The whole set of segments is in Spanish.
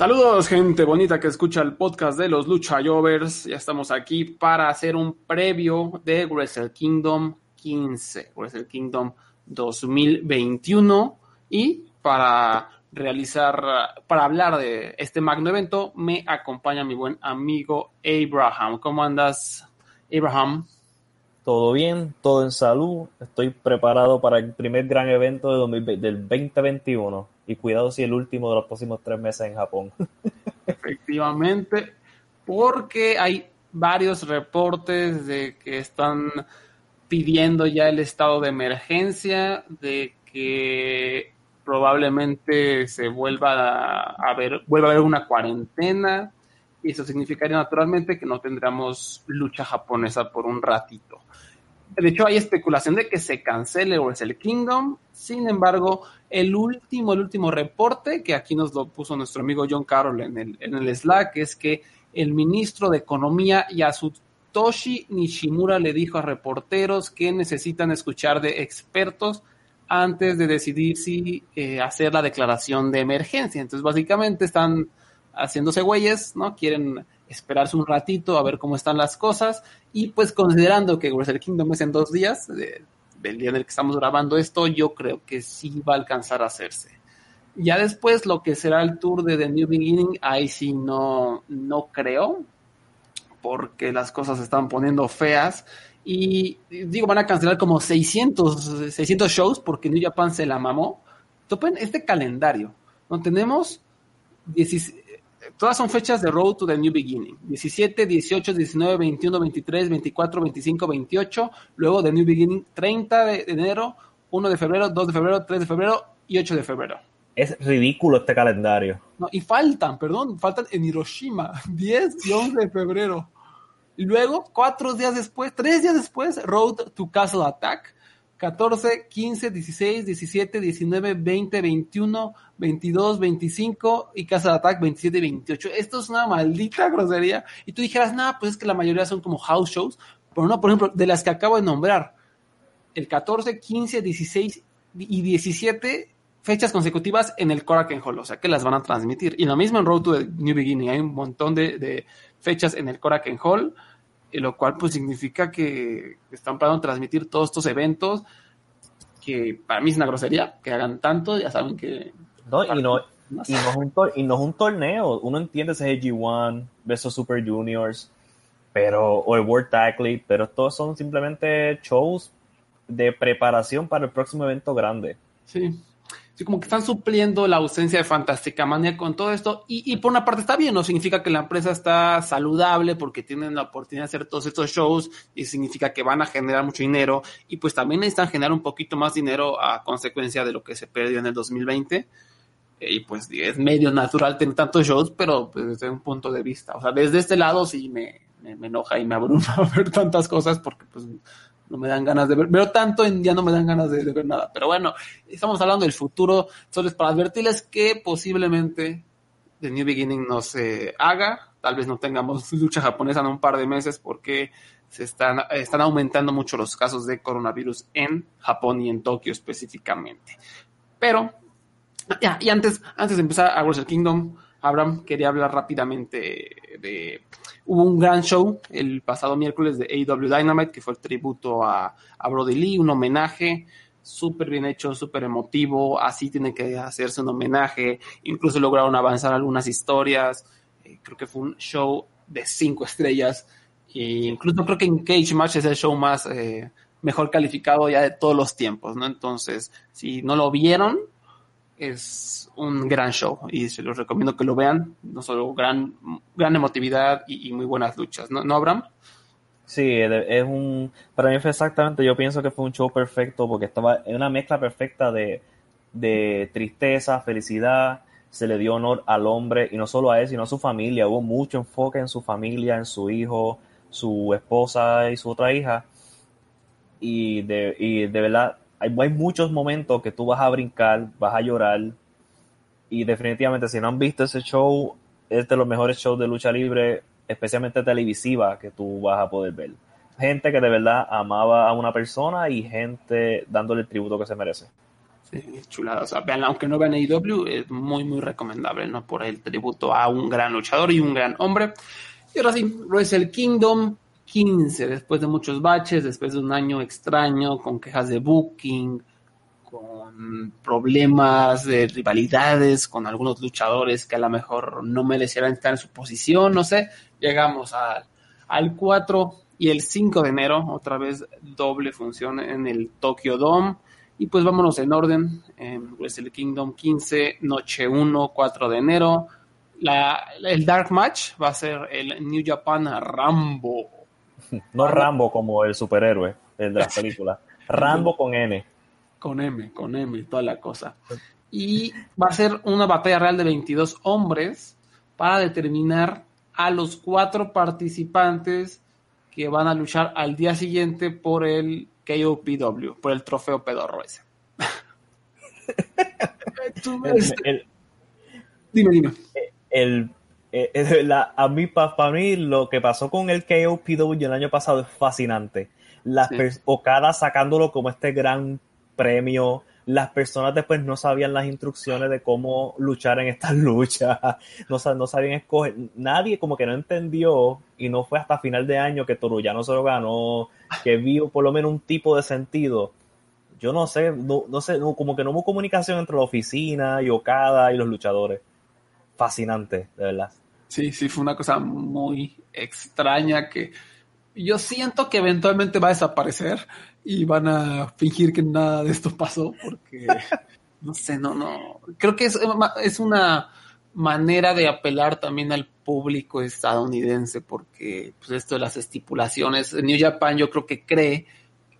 Saludos, gente bonita que escucha el podcast de los Lucha Jovers. Ya estamos aquí para hacer un previo de Wrestle Kingdom 15, Wrestle Kingdom 2021. Y para realizar, para hablar de este magno evento, me acompaña mi buen amigo Abraham. ¿Cómo andas, Abraham? Todo bien, todo en salud. Estoy preparado para el primer gran evento de del 2021 y cuidado si el último de los próximos tres meses en Japón. Efectivamente, porque hay varios reportes de que están pidiendo ya el estado de emergencia, de que probablemente se vuelva a ver, vuelva a haber una cuarentena, y eso significaría naturalmente que no tendríamos lucha japonesa por un ratito. De hecho, hay especulación de que se cancele Wrestle Kingdom. Sin embargo, el último, el último reporte que aquí nos lo puso nuestro amigo John Carroll en el, en el Slack es que el ministro de Economía Yasutoshi Nishimura le dijo a reporteros que necesitan escuchar de expertos antes de decidir si eh, hacer la declaración de emergencia. Entonces, básicamente están haciéndose güeyes, ¿no? Quieren esperarse un ratito a ver cómo están las cosas y pues considerando que Wrestle Kingdom es en dos días, del día en el que estamos grabando esto, yo creo que sí va a alcanzar a hacerse. Ya después lo que será el tour de The New Beginning, ahí sí no, no creo, porque las cosas se están poniendo feas. Y digo, van a cancelar como 600, 600 shows porque New Japan se la mamó. Topen este calendario. No tenemos 16, Todas son fechas de Road to the New Beginning. 17, 18, 19, 21, 23, 24, 25, 28. Luego de New Beginning, 30 de enero, 1 de febrero, 2 de febrero, 3 de febrero y 8 de febrero. Es ridículo este calendario. No, y faltan, perdón, faltan en Hiroshima, 10 y 11 de febrero. Luego, cuatro días después, tres días después, Road to Castle Attack. 14, 15, 16, 17, 19, 20, 21, 22, 25 y Casa de Attack 27 y 28. Esto es una maldita grosería. Y tú dijeras, nada, pues es que la mayoría son como house shows. Pero no, por ejemplo, de las que acabo de nombrar, el 14, 15, 16 y 17 fechas consecutivas en el Korakuen Hall, o sea que las van a transmitir. Y lo mismo en Road to the New Beginning, hay un montón de, de fechas en el Korakuen Hall lo cual pues significa que están para transmitir todos estos eventos que para mí es una grosería que hagan tanto, ya saben que... No, y no, y, no es un y no es un torneo, uno entiende ese G1 versus Super Juniors, pero, o el World Tag League, pero todos son simplemente shows de preparación para el próximo evento grande. Sí, como que están supliendo la ausencia de Fantástica Manía con todo esto. Y, por una parte está bien, no significa que la empresa está saludable porque tienen la oportunidad de hacer todos estos shows y significa que van a generar mucho dinero. Y pues también necesitan generar un poquito más dinero a consecuencia de lo que se perdió en el 2020. Y pues es medio natural tener tantos shows, pero pues, desde un punto de vista, o sea, desde este lado sí me, me enoja y me abruma ver tantas cosas porque pues no me dan ganas de ver, pero tanto en día no me dan ganas de, ver nada. Pero bueno, estamos hablando del futuro, solo es para advertirles que posiblemente The New Beginning no se haga, tal vez no tengamos lucha japonesa en un par de meses porque se están, están aumentando mucho los casos de coronavirus en Japón y en Tokio específicamente. Pero Ya, y antes, antes de empezar a Wrestle Kingdom, Abraham quería hablar rápidamente de... Hubo un gran show el pasado miércoles de AEW Dynamite, que fue el tributo a, a Brody Lee, un homenaje súper bien hecho, súper emotivo, así tiene que hacerse un homenaje, incluso lograron avanzar algunas historias, eh, creo que fue un show de cinco estrellas, e incluso creo que en Cage Match es el show más eh, mejor calificado ya de todos los tiempos, ¿no? Entonces, si no lo vieron, es un gran show y se los recomiendo que lo vean, no solo gran, gran emotividad y, y muy buenas luchas, ¿no, ¿No Abraham? Sí, es un. Para mí fue exactamente. Yo pienso que fue un show perfecto porque estaba en una mezcla perfecta de, de tristeza, felicidad. Se le dio honor al hombre y no solo a él, sino a su familia. Hubo mucho enfoque en su familia, en su hijo, su esposa y su otra hija. Y de, y de verdad, hay, muchos momentos que tú vas a brincar, vas a llorar. Y definitivamente, si no han visto ese show, es de los mejores shows de lucha libre especialmente televisiva, que tú vas a poder ver. Gente que de verdad amaba a una persona y gente dándole el tributo que se merece. Sí, chulada. O sea, vean, aunque no vean AEW, es muy, muy recomendable, ¿no? Por el tributo a un gran luchador y un gran hombre. Y ahora sí, Wrestle Kingdom 15, después de muchos baches, después de un año extraño, con quejas de booking, con problemas de rivalidades con algunos luchadores que a lo mejor no merecieran estar en su posición, no sé. Llegamos a, al 4 y el 5 de enero, otra vez doble función en el Tokyo Dome. Y pues vámonos en orden. En Wrestle Kingdom 15, noche 1, 4 de enero. La, el Dark Match va a ser el New Japan Rambo. No Rambo como el superhéroe, el de las películas. Rambo con N con M, con M, toda la cosa. Y va a ser una batalla real de 22 hombres para determinar a los cuatro participantes que van a luchar al día siguiente por el KOPW, por el trofeo pedorro ese. dime, dime. El, la, a mí, para mí, lo que pasó con el KOPW el año pasado es fascinante. Las sí. Okada sacándolo como este gran premio. Las personas después no sabían las instrucciones de cómo luchar en estas luchas, no, no sabían escoger. Nadie como que no entendió y no fue hasta final de año que no se lo ganó, que vio por lo menos un tipo de sentido. Yo no sé, no, no sé, no, como que no hubo comunicación entre la oficina y Okada y los luchadores. Fascinante, de verdad. Sí, sí, fue una cosa muy extraña que yo siento que eventualmente va a desaparecer y van a fingir que nada de esto pasó porque no sé, no, no. Creo que es, es una manera de apelar también al público estadounidense porque pues esto de las estipulaciones, New Japan yo creo que cree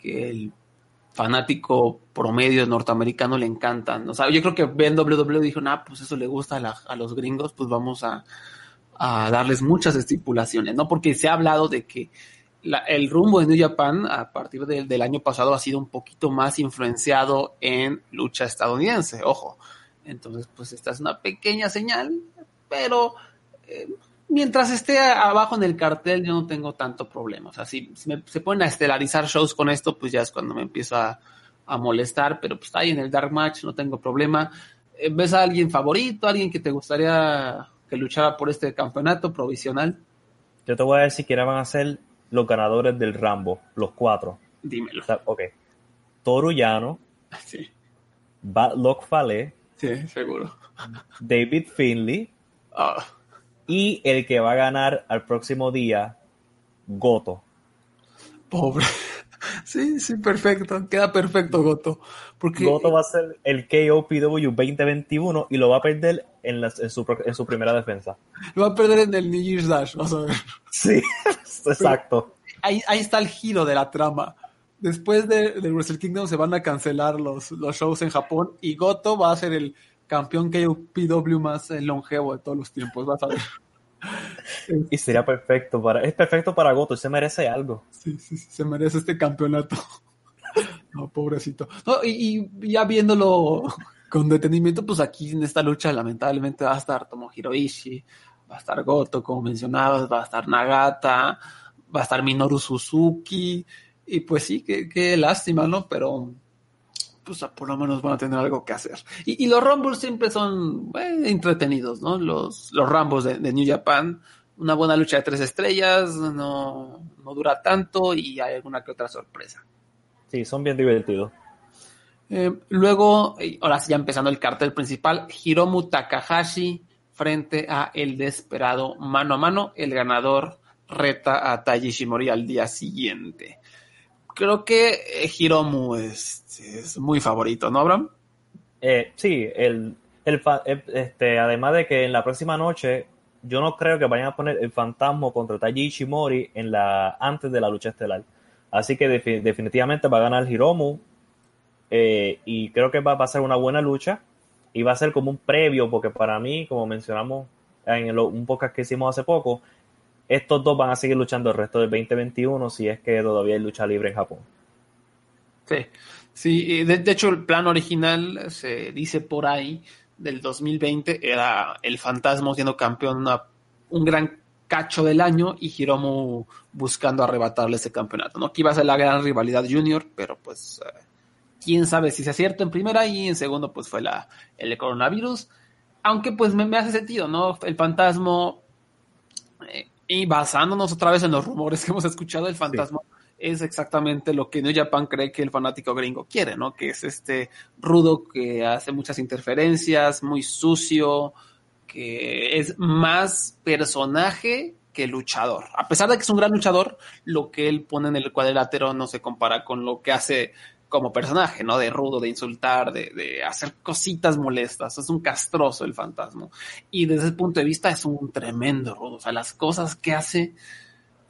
que el fanático promedio norteamericano le encantan. O sea, yo creo que Ben WWE dijo, nah, pues eso le gusta a, la, a los gringos, pues vamos a, a darles muchas estipulaciones, ¿no? Porque se ha hablado de que el rumbo de New Japan a partir de, del año pasado ha sido un poquito más influenciado en lucha estadounidense, ojo. Entonces, pues esta es una pequeña señal, pero eh, mientras esté abajo en el cartel yo no tengo tanto problema. O sea, si, si me, se ponen a estelarizar shows con esto, pues ya es cuando me empiezo a, a molestar, pero pues está ahí en el Dark Match, no tengo problema. Eh, ¿Ves a alguien favorito, alguien que te gustaría que luchara por este campeonato provisional? Yo te voy a decir que van a ser los ganadores del Rambo, los cuatro. Dímelo. O sea, ok. Toru Llano. Sí. Bad Luck Fale. Sí, seguro. David Finley. Oh. Y el que va a ganar al próximo día, Goto. Pobre. Sí, sí, perfecto. Queda perfecto Goto. Porque... Goto va a ser el KOPW 2021 y lo va a perder en, la, en, su, en su primera defensa. Lo va a perder en el New Year's Dash, vas a ver. Sí, exacto. Ahí, ahí, está el giro de la trama. Después de, de, Wrestle Kingdom se van a cancelar los, los shows en Japón y Goto va a ser el campeón KOPW más longevo de todos los tiempos, vas a ver. Y sería perfecto para, es perfecto para Goto, se merece algo. Sí, sí, sí se merece este campeonato. No, pobrecito. No, y, y, ya viéndolo con detenimiento, pues aquí en esta lucha lamentablemente va a estar Tomohiro Ishii, va a estar Goto, como mencionabas, va a estar Nagata, va a estar Minoru Suzuki, y pues sí, qué, qué lástima, ¿no? Pero pues por lo menos van a tener algo que hacer. Y, los Rumbles siempre son eh, entretenidos, ¿no? Los, los Rambos de, New Japan, una buena lucha de tres estrellas, no, no dura tanto y hay alguna que otra sorpresa. Sí, son bien divertidos. Eh, luego, ahora sí, ya empezando el cartel principal, Hiromu Takahashi frente a el desesperado mano a mano. El ganador reta a Taiji Shimori al día siguiente. Creo que eh, Hiromu es, muy favorito, ¿no, Abraham? Eh, sí, el, el, este, además de que en la próxima noche yo no creo que vayan a poner el fantasma contra Taiji Ishimori en la, antes de la lucha estelar. Así que definitivamente va a ganar Hiromu eh, y creo que va, a ser una buena lucha y va a ser como un previo, porque para mí, como mencionamos en un podcast que hicimos hace poco, estos dos van a seguir luchando el resto del 2021 si es que todavía hay lucha libre en Japón. Sí, sí de, hecho el plan original se dice por ahí del 2020 era el fantasma siendo campeón un gran cacho del año y Hiromu buscando arrebatarle ese campeonato, ¿no? Que iba a ser la gran rivalidad junior, pero pues eh, quién sabe si se acierta en primera y en segundo pues fue la, el coronavirus. Aunque pues me, hace sentido, ¿no? El fantasma, eh, y basándonos otra vez en los rumores que hemos escuchado, el fantasma es exactamente lo que New Japan cree que el fanático gringo quiere, ¿no? Que es este rudo que hace muchas interferencias, muy sucio, que es más personaje que luchador. A pesar de que es un gran luchador, lo que él pone en el cuadrilátero no se compara con lo que hace como personaje, ¿no? De rudo, de insultar, de, hacer cositas molestas. Es un castroso el fantasma. Y desde ese punto de vista es un tremendo rudo. O sea, las cosas que hace,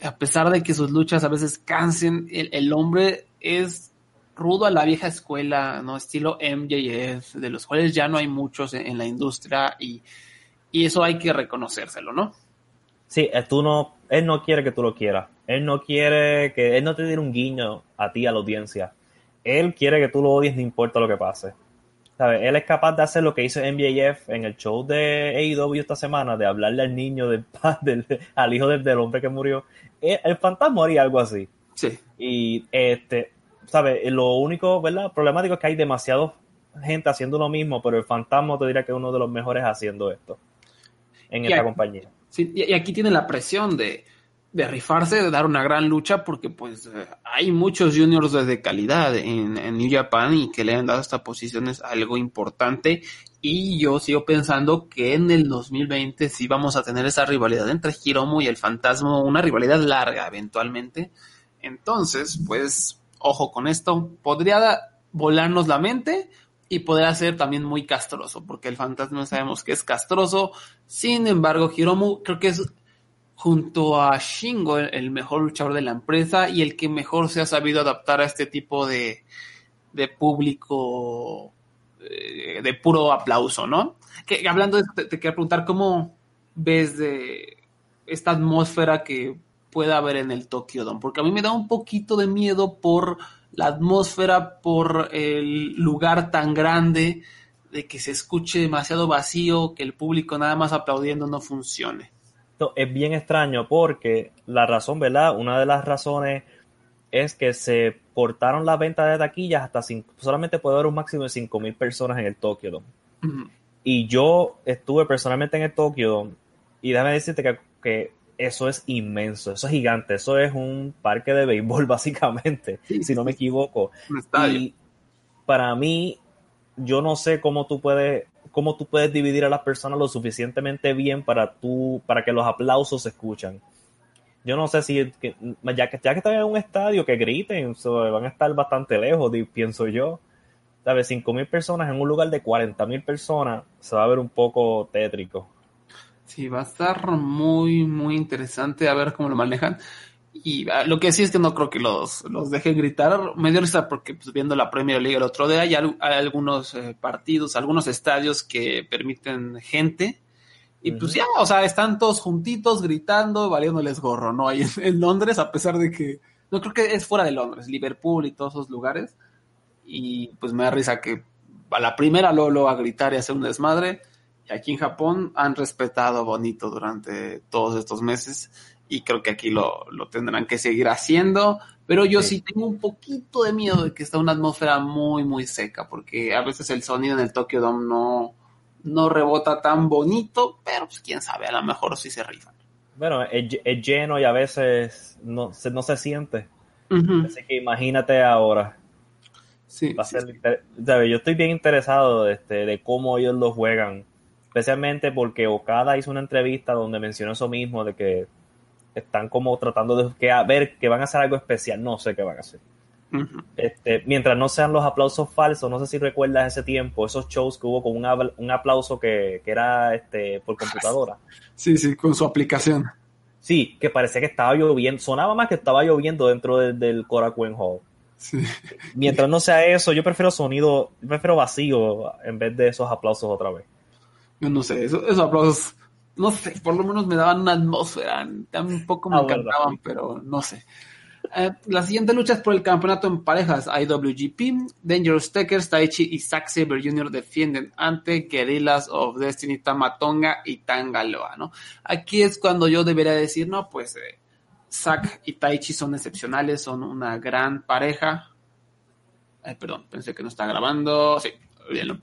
a pesar de que sus luchas a veces cansen, el, hombre es rudo a la vieja escuela, ¿no? Estilo MJF, de los cuales ya no hay muchos en, la industria y, y, eso hay que reconocérselo, ¿no? Sí, eh, tú no, él no quiere que tú lo quieras. Él no quiere que, él no te dé un guiño a ti, a la audiencia él quiere que tú lo odies, no importa lo que pase. ¿Sabes? Él es capaz de hacer lo que hizo MJF en el show de AEW esta semana, de hablarle al niño, del, del al hijo del, hombre que murió. Eh, el, fantasma haría algo así. Sí. Y, este, ¿sabes? Lo único, ¿verdad? Problemático es que hay demasiada gente haciendo lo mismo, pero el fantasma te diría que es uno de los mejores haciendo esto en esta compañía. Sí, y aquí tiene la presión de de rifarse, de dar una gran lucha, porque pues eh, hay muchos juniors de calidad en, New Japan y que le han dado esta posición es algo importante. Y yo sigo pensando que en el 2020 sí vamos a tener esa rivalidad entre Hiromu y el Fantasma, una rivalidad larga eventualmente. Entonces, pues, ojo con esto, podría volarnos la mente y podría ser también muy castroso, porque el Fantasma sabemos que es castroso. Sin embargo, Hiromu creo que es junto a Shingo, el mejor luchador de la empresa y el que mejor se ha sabido adaptar a este tipo de, de público eh, de puro aplauso, ¿no? Que, hablando de esto, te, quiero preguntar cómo ves de esta atmósfera que pueda haber en el Tokyo Dome, porque a mí me da un poquito de miedo por la atmósfera, por el lugar tan grande, de que se escuche demasiado vacío, que el público nada más aplaudiendo no funcione es bien extraño porque la razón, ¿verdad? Una de las razones es que se cortaron las ventas de taquillas hasta cinco, solamente puede haber un máximo de 5.000 personas en el Tokyo Dome. Y yo estuve personalmente en el Tokyo Dome y déjame decirte que, que, eso es inmenso, eso es gigante, eso es un parque de béisbol básicamente, si no me equivoco. Y para mí, yo no sé cómo tú puedes cómo tú puedes dividir a las personas lo suficientemente bien para tú, para que los aplausos se escuchan. Yo no sé si, ya que, ya que están en un estadio, que griten, van a estar bastante lejos, pienso yo. ¿Sabes? 5.000 personas en un lugar de 40.000 personas se va a ver un poco tétrico. Sí, va a estar muy, muy interesante a ver cómo lo manejan. Y ah, lo que sí es que no creo que los, los dejen gritar. Me dio risa porque pues, viendo la Premier League el otro día hay, hay algunos eh, partidos, algunos estadios que permiten gente. Y pues ya, o sea, están todos juntitos gritando, valiéndoles gorro, ¿no? Ahí en, Londres, a pesar de que, no creo que es fuera de Londres, Liverpool y todos esos lugares. Y pues me da risa que a la primera lo, lo a gritar y hacer un desmadre. Y aquí en Japón han respetado bonito durante todos estos meses y creo que aquí lo, lo tendrán que seguir haciendo, pero yo sí. tengo un poquito de miedo de que está una atmósfera muy, muy seca, porque a veces el sonido en el Tokyo Dome no, no rebota tan bonito, pero pues quién sabe, a lo mejor sí se rifan. Bueno, es, es lleno y a veces no se, no se siente. Así que imagínate ahora. Sí, Va a ser, Yo estoy bien interesado este, de cómo ellos lo juegan, especialmente porque Okada hizo una entrevista donde mencionó eso mismo, de que están como tratando de que, a ver que van a hacer algo especial, no sé qué van a hacer. este, mientras no sean los aplausos falsos, no sé si recuerdas ese tiempo, esos shows que hubo con un, un aplauso que, que, era este, por computadora. Sí, sí, con su aplicación. Sí, que parecía que estaba lloviendo, sonaba más que estaba lloviendo dentro del, del Korakuen Hall. Sí. Mientras no sea eso, yo prefiero sonido, yo prefiero vacío en vez de esos aplausos otra vez. Yo no sé, esos, esos aplausos, no sé, por lo menos me daban una atmósfera, un poco me ah, encantaban, verdad. pero no sé. Eh, la siguiente lucha es por el campeonato en parejas IWGP. Dangerous Takers, Taichi y Zack Saber Jr. defienden ante Guerrillas of Destiny, Tamatonga y Tangaloa, ¿no? Aquí es cuando yo debería decir, no, pues eh, Zack y Taichi son excepcionales, son una gran pareja. Ay, perdón, pensé que no está grabando. Sí, olvídenlo.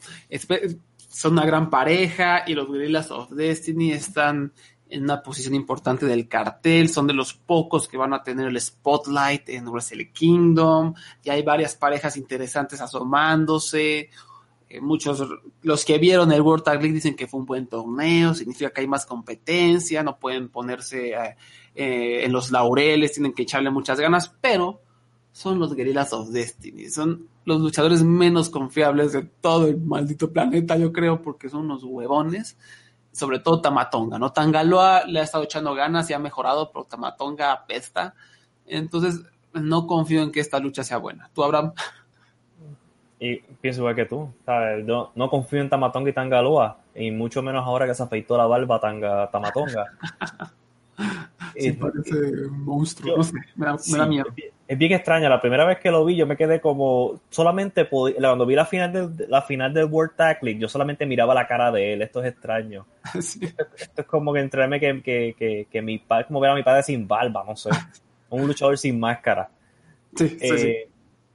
Son una gran pareja y los Guerrillas of Destiny están en una posición importante del cartel, son de los pocos que van a tener el spotlight en Wrestle Kingdom, y hay varias parejas interesantes asomándose, eh, muchos, los que vieron el World Tag League dicen que fue un buen torneo, significa que hay más competencia, no pueden ponerse eh, eh, en los laureles, tienen que echarle muchas ganas, pero son los Guerrillas of Destiny, son los luchadores menos confiables de todo el maldito planeta, yo creo, porque son unos huevones sobre todo Tamatonga, ¿no? Tangaloa le ha estado echando ganas y ha mejorado, pero Tamatonga apesta. Entonces, no confío en que esta lucha sea buena. ¿Tú, Abraham? Y pienso igual que tú, ¿sabes? No, no confío en Tamatonga y Tangaloa, y mucho menos ahora que se afeitó la barba Tanga, Tamatonga. sí, parece un monstruo, yo, no sé, me da, sí, me da miedo. Es bien extraño, la primera vez que lo vi yo me quedé como, solamente podía, cuando vi la final, de, la final del World League, yo solamente miraba la cara de él, esto es extraño. Sí. Esto, esto, es como que entrarme que, que, que, que mi padre, como ver a mi padre sin barba, no sé, un luchador sin máscara. Sí, eh, sí,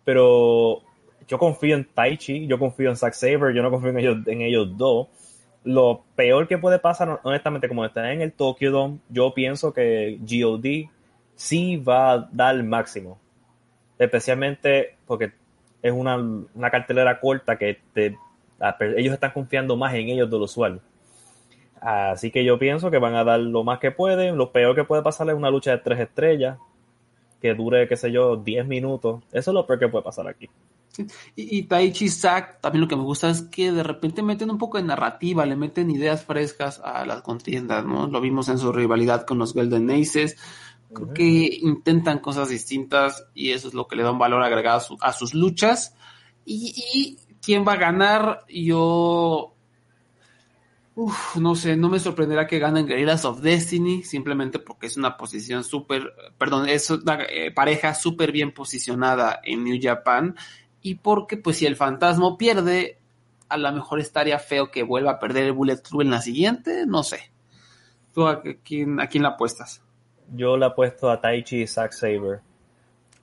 Pero yo confío en Taichi, yo confío en Zack Saber, yo no confío en ellos, en ellos dos lo peor que puede pasar, honestamente, como está en el Tokyo Dome, yo pienso que GOD sí va a dar el máximo. Especialmente porque es una, una cartelera corta que te, ellos están confiando más en ellos de lo usual. Así que yo pienso que van a dar lo más que pueden. Lo peor que puede pasar es una lucha de tres estrellas que dure, qué sé yo, 10 minutos. Eso es lo peor que puede pasar aquí. Sí. Y, y, Taichi Zack, también lo que me gusta es que de repente meten un poco de narrativa, le meten ideas frescas a las contiendas, ¿no? Lo vimos en su rivalidad con los Golden Aces. Creo uh -huh. que intentan cosas distintas y eso es lo que le da un valor agregado a, su, a sus luchas. Y, y, quién va a ganar, yo. Uf, no sé, no me sorprenderá que ganen Guerrillas of Destiny, simplemente porque es una posición súper, perdón, es una eh, pareja súper bien posicionada en New Japan y porque pues si el fantasma pierde, a lo mejor estaría feo que vuelva a perder el Bullet Club en la siguiente, no sé. ¿Tú a quién, a quién la apuestas? Yo le apuesto a Taichi y Zack Saber.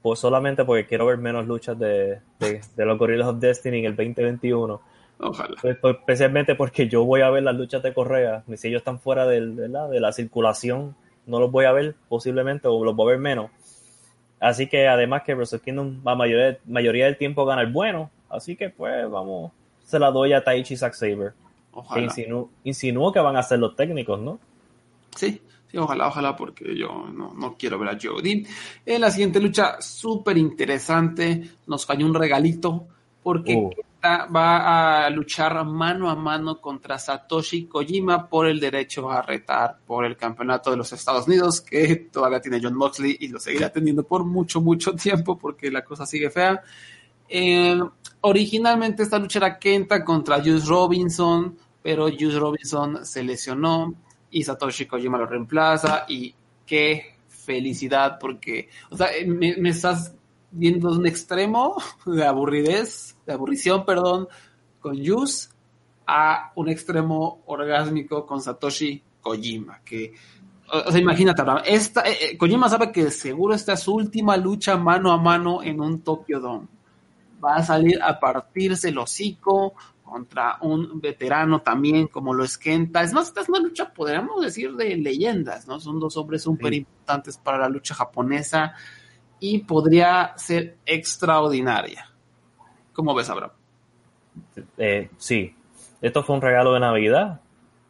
Pues solamente porque quiero ver menos luchas de, de, de los Gorillas of Destiny en el 2021. Ojalá. Pues, pues, especialmente porque yo voy a ver las luchas de Correa. Si ellos están fuera de, la, de la circulación, no los voy a ver posiblemente o los voy a ver menos. Así que además que Wrestle Kingdom la mayoría, mayoría del tiempo gana el bueno. Así que pues vamos, se la doy a Taichi Zack Saber. Ojalá. Insinúo, insinúo que van a ser los técnicos, ¿no? Sí, sí, ojalá, ojalá, porque yo no, no quiero ver a Jody. En la siguiente lucha, súper interesante, nos cayó un regalito, porque uh. Va a luchar mano a mano contra Satoshi Kojima por el derecho a retar por el campeonato de los Estados Unidos, que todavía tiene John Moxley y lo seguirá teniendo por mucho, mucho tiempo, porque la cosa sigue fea. Eh, originalmente esta lucha era Kenta contra Juice Robinson, pero Juice Robinson se lesionó y Satoshi Kojima lo reemplaza y qué felicidad porque, o sea, me, me estás viendo un extremo de aburridez, de aburrición, perdón, con Juice a un extremo orgásmico con Satoshi Kojima, que O sea, imagínate, esta, eh, Kojima sabe que seguro esta es su última lucha mano a mano en un Tokyo Dome. Va a salir a partirse el hocico contra un veterano también como lo es Kenta. Es más, esta es una lucha, podríamos decir, de leyendas, ¿no? Son dos hombres súper importantes para la lucha japonesa y podría ser extraordinaria. ¿Cómo ves, Abraham? Eh, sí, esto fue un regalo de Navidad.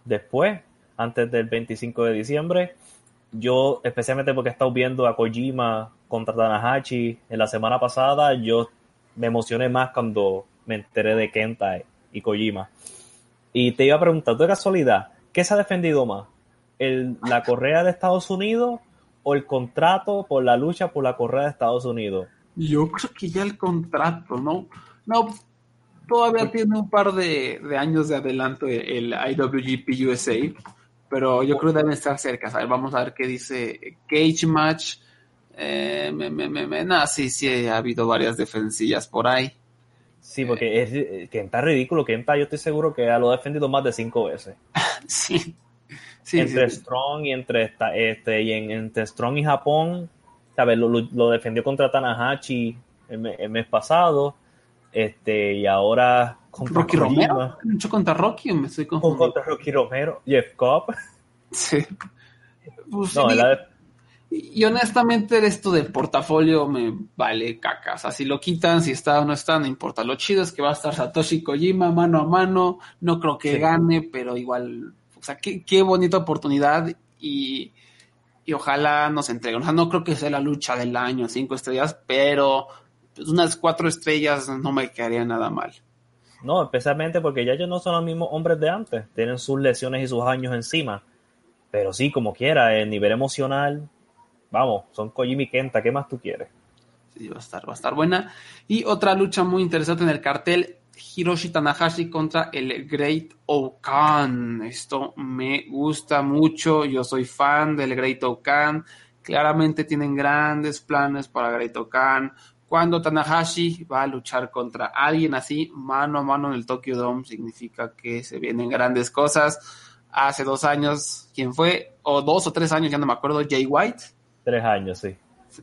Después, antes del 25 de diciembre, yo, especialmente porque he estado viendo a Kojima contra Tanahashi en la semana pasada, yo me emocioné más cuando me enteré de Kenta y Kojima. Y te iba a preguntar, de casualidad, ¿qué se ha defendido más? ¿El, ¿La correa de Estados Unidos o el contrato por la lucha por la correa de Estados Unidos? Yo creo que ya el contrato, ¿no? No, todavía tiene un par de, años de adelanto el, IWGP USA, pero yo creo que deben estar cerca. vamos a ver qué dice Cage Match. Eh, me, me, me, nada, sí, sí, ha habido varias defensillas por ahí. Sí, porque es que está ridículo. que yo estoy seguro que lo ha defendido más de cinco veces. sí. Entre Strong y entre este y en, entre Strong y Japón, ¿sabes? Lo, defendió contra Tanahashi el, mes pasado. Este, y ahora contra Rocky Romero. Mucho contra Rocky, me estoy confundiendo. Contra Rocky Romero, Jeff Cobb. Sí. Pues, no, la, y honestamente esto del portafolio me vale caca. O sea, si lo quitan, si está o no está, no importa. Lo chido es que va a estar Satoshi Kojima mano a mano. No creo que gane, pero igual, o sea, qué, qué bonita oportunidad y, y, ojalá nos entreguen. O sea, no creo que sea la lucha del año, cinco estrellas, pero pues, unas cuatro estrellas no me quedaría nada mal. No, especialmente porque ya ellos no son los mismos hombres de antes. Tienen sus lesiones y sus años encima. Pero sí, como quiera, el nivel emocional, vamos, son Kojima y Kenta, ¿qué más tú quieres? Sí, va a estar, va a estar buena. Y otra lucha muy interesante en el cartel, Hiroshi Tanahashi contra el Great Okan. Esto me gusta mucho, yo soy fan del Great Okan. Claramente tienen grandes planes para Great Okan. Cuando Tanahashi va a luchar contra alguien así, mano a mano en el Tokyo Dome, significa que se vienen grandes cosas. Hace dos años, ¿quién fue? O dos o tres años, ya no me acuerdo, Jay White Tres años, sí.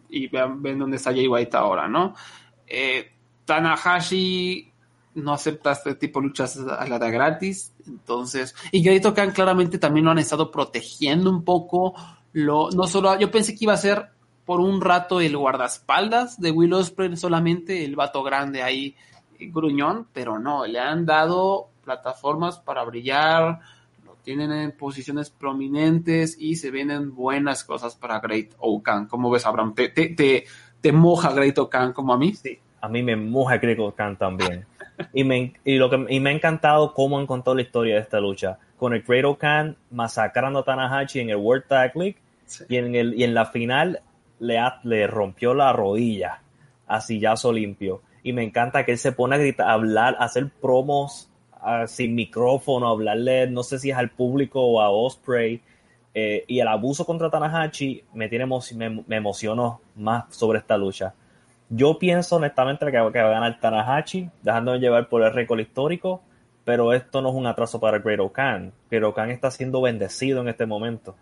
Y vean, ven dónde está Jay White ahora, ¿no? Eh, Tanahashi no acepta este tipo de luchas a la de gratis. Entonces, y Great Khan claramente también lo han estado protegiendo un poco. Lo, no solo, yo pensé que iba a ser por un rato el guardaespaldas de Will Ospreay solamente, el vato grande ahí, gruñón, pero no, le han dado plataformas para brillar, tienen en posiciones prominentes y se vienen buenas cosas para Great Okan. ¿Cómo ves, Abraham? ¿Te, te, te, moja Great Okan como a mí? Sí, a mí me moja Great Okan también. Y, me, y, lo que, y me ha encantado cómo han contado la historia de esta lucha. Con el Great Okan masacrando a Tanahashi en el World Tag League y, en el, y en la final le, le rompió la rodilla a Sillazo limpio. Y me encanta que él se pone a gritar, a hablar, a hacer promos sin micrófono, hablarle, no sé si es al público o a Osprey. Eh, y el abuso contra Tanahashi me, tiene me, emocionó más sobre esta lucha. Yo pienso honestamente que, que va a ganar Tanahashi, dejándome llevar por el récord histórico, pero esto no es un atraso para Great Okan. Great Okan está siendo bendecido en este momento.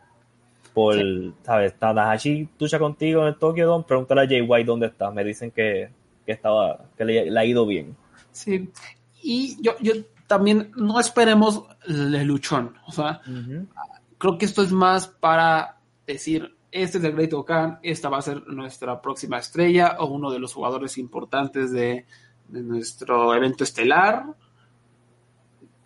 Por, ¿sabes? Tanahashi lucha contigo en el Tokyo Dome, pregúntale a Jay White dónde está. Me dicen que, estaba, que le, ha ido bien. Sí, y yo, yo también no esperemos el luchón. O sea, creo que esto es más para decir, este es el Great Okan, esta va a ser nuestra próxima estrella o uno de los jugadores importantes de, nuestro evento estelar.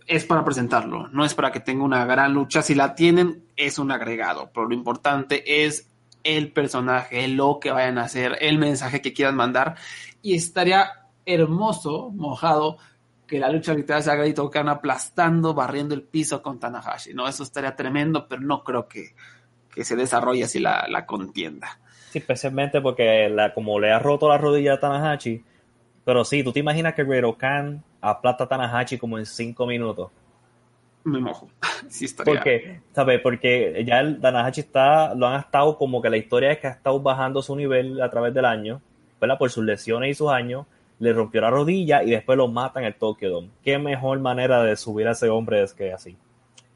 Es para presentarlo, no es para que tenga una gran lucha. Si la tienen, es un agregado, pero lo importante es el personaje, lo que vayan a hacer, el mensaje que quieran mandar. Y estaría hermoso, mojado, que la lucha literal se haga y Khan aplastando, barriendo el piso con Tanahashi, ¿no? Eso estaría tremendo, pero no creo que, se desarrolle así la, contienda. Sí, especialmente porque la, como le ha roto la rodilla a Tanahashi, pero sí, ¿tú te imaginas que Great Khan aplasta a Tanahashi como en cinco minutos? Me mojo. Sí estaría. Porque, ¿sabes? Porque ya el Tanahashi está, lo han estado como que la historia es que ha estado bajando su nivel a través del año, ¿verdad? Por sus lesiones y sus años le rompió la rodilla y después lo matan en el Tokyo Dome. Qué mejor manera de subir a ese hombre es que así.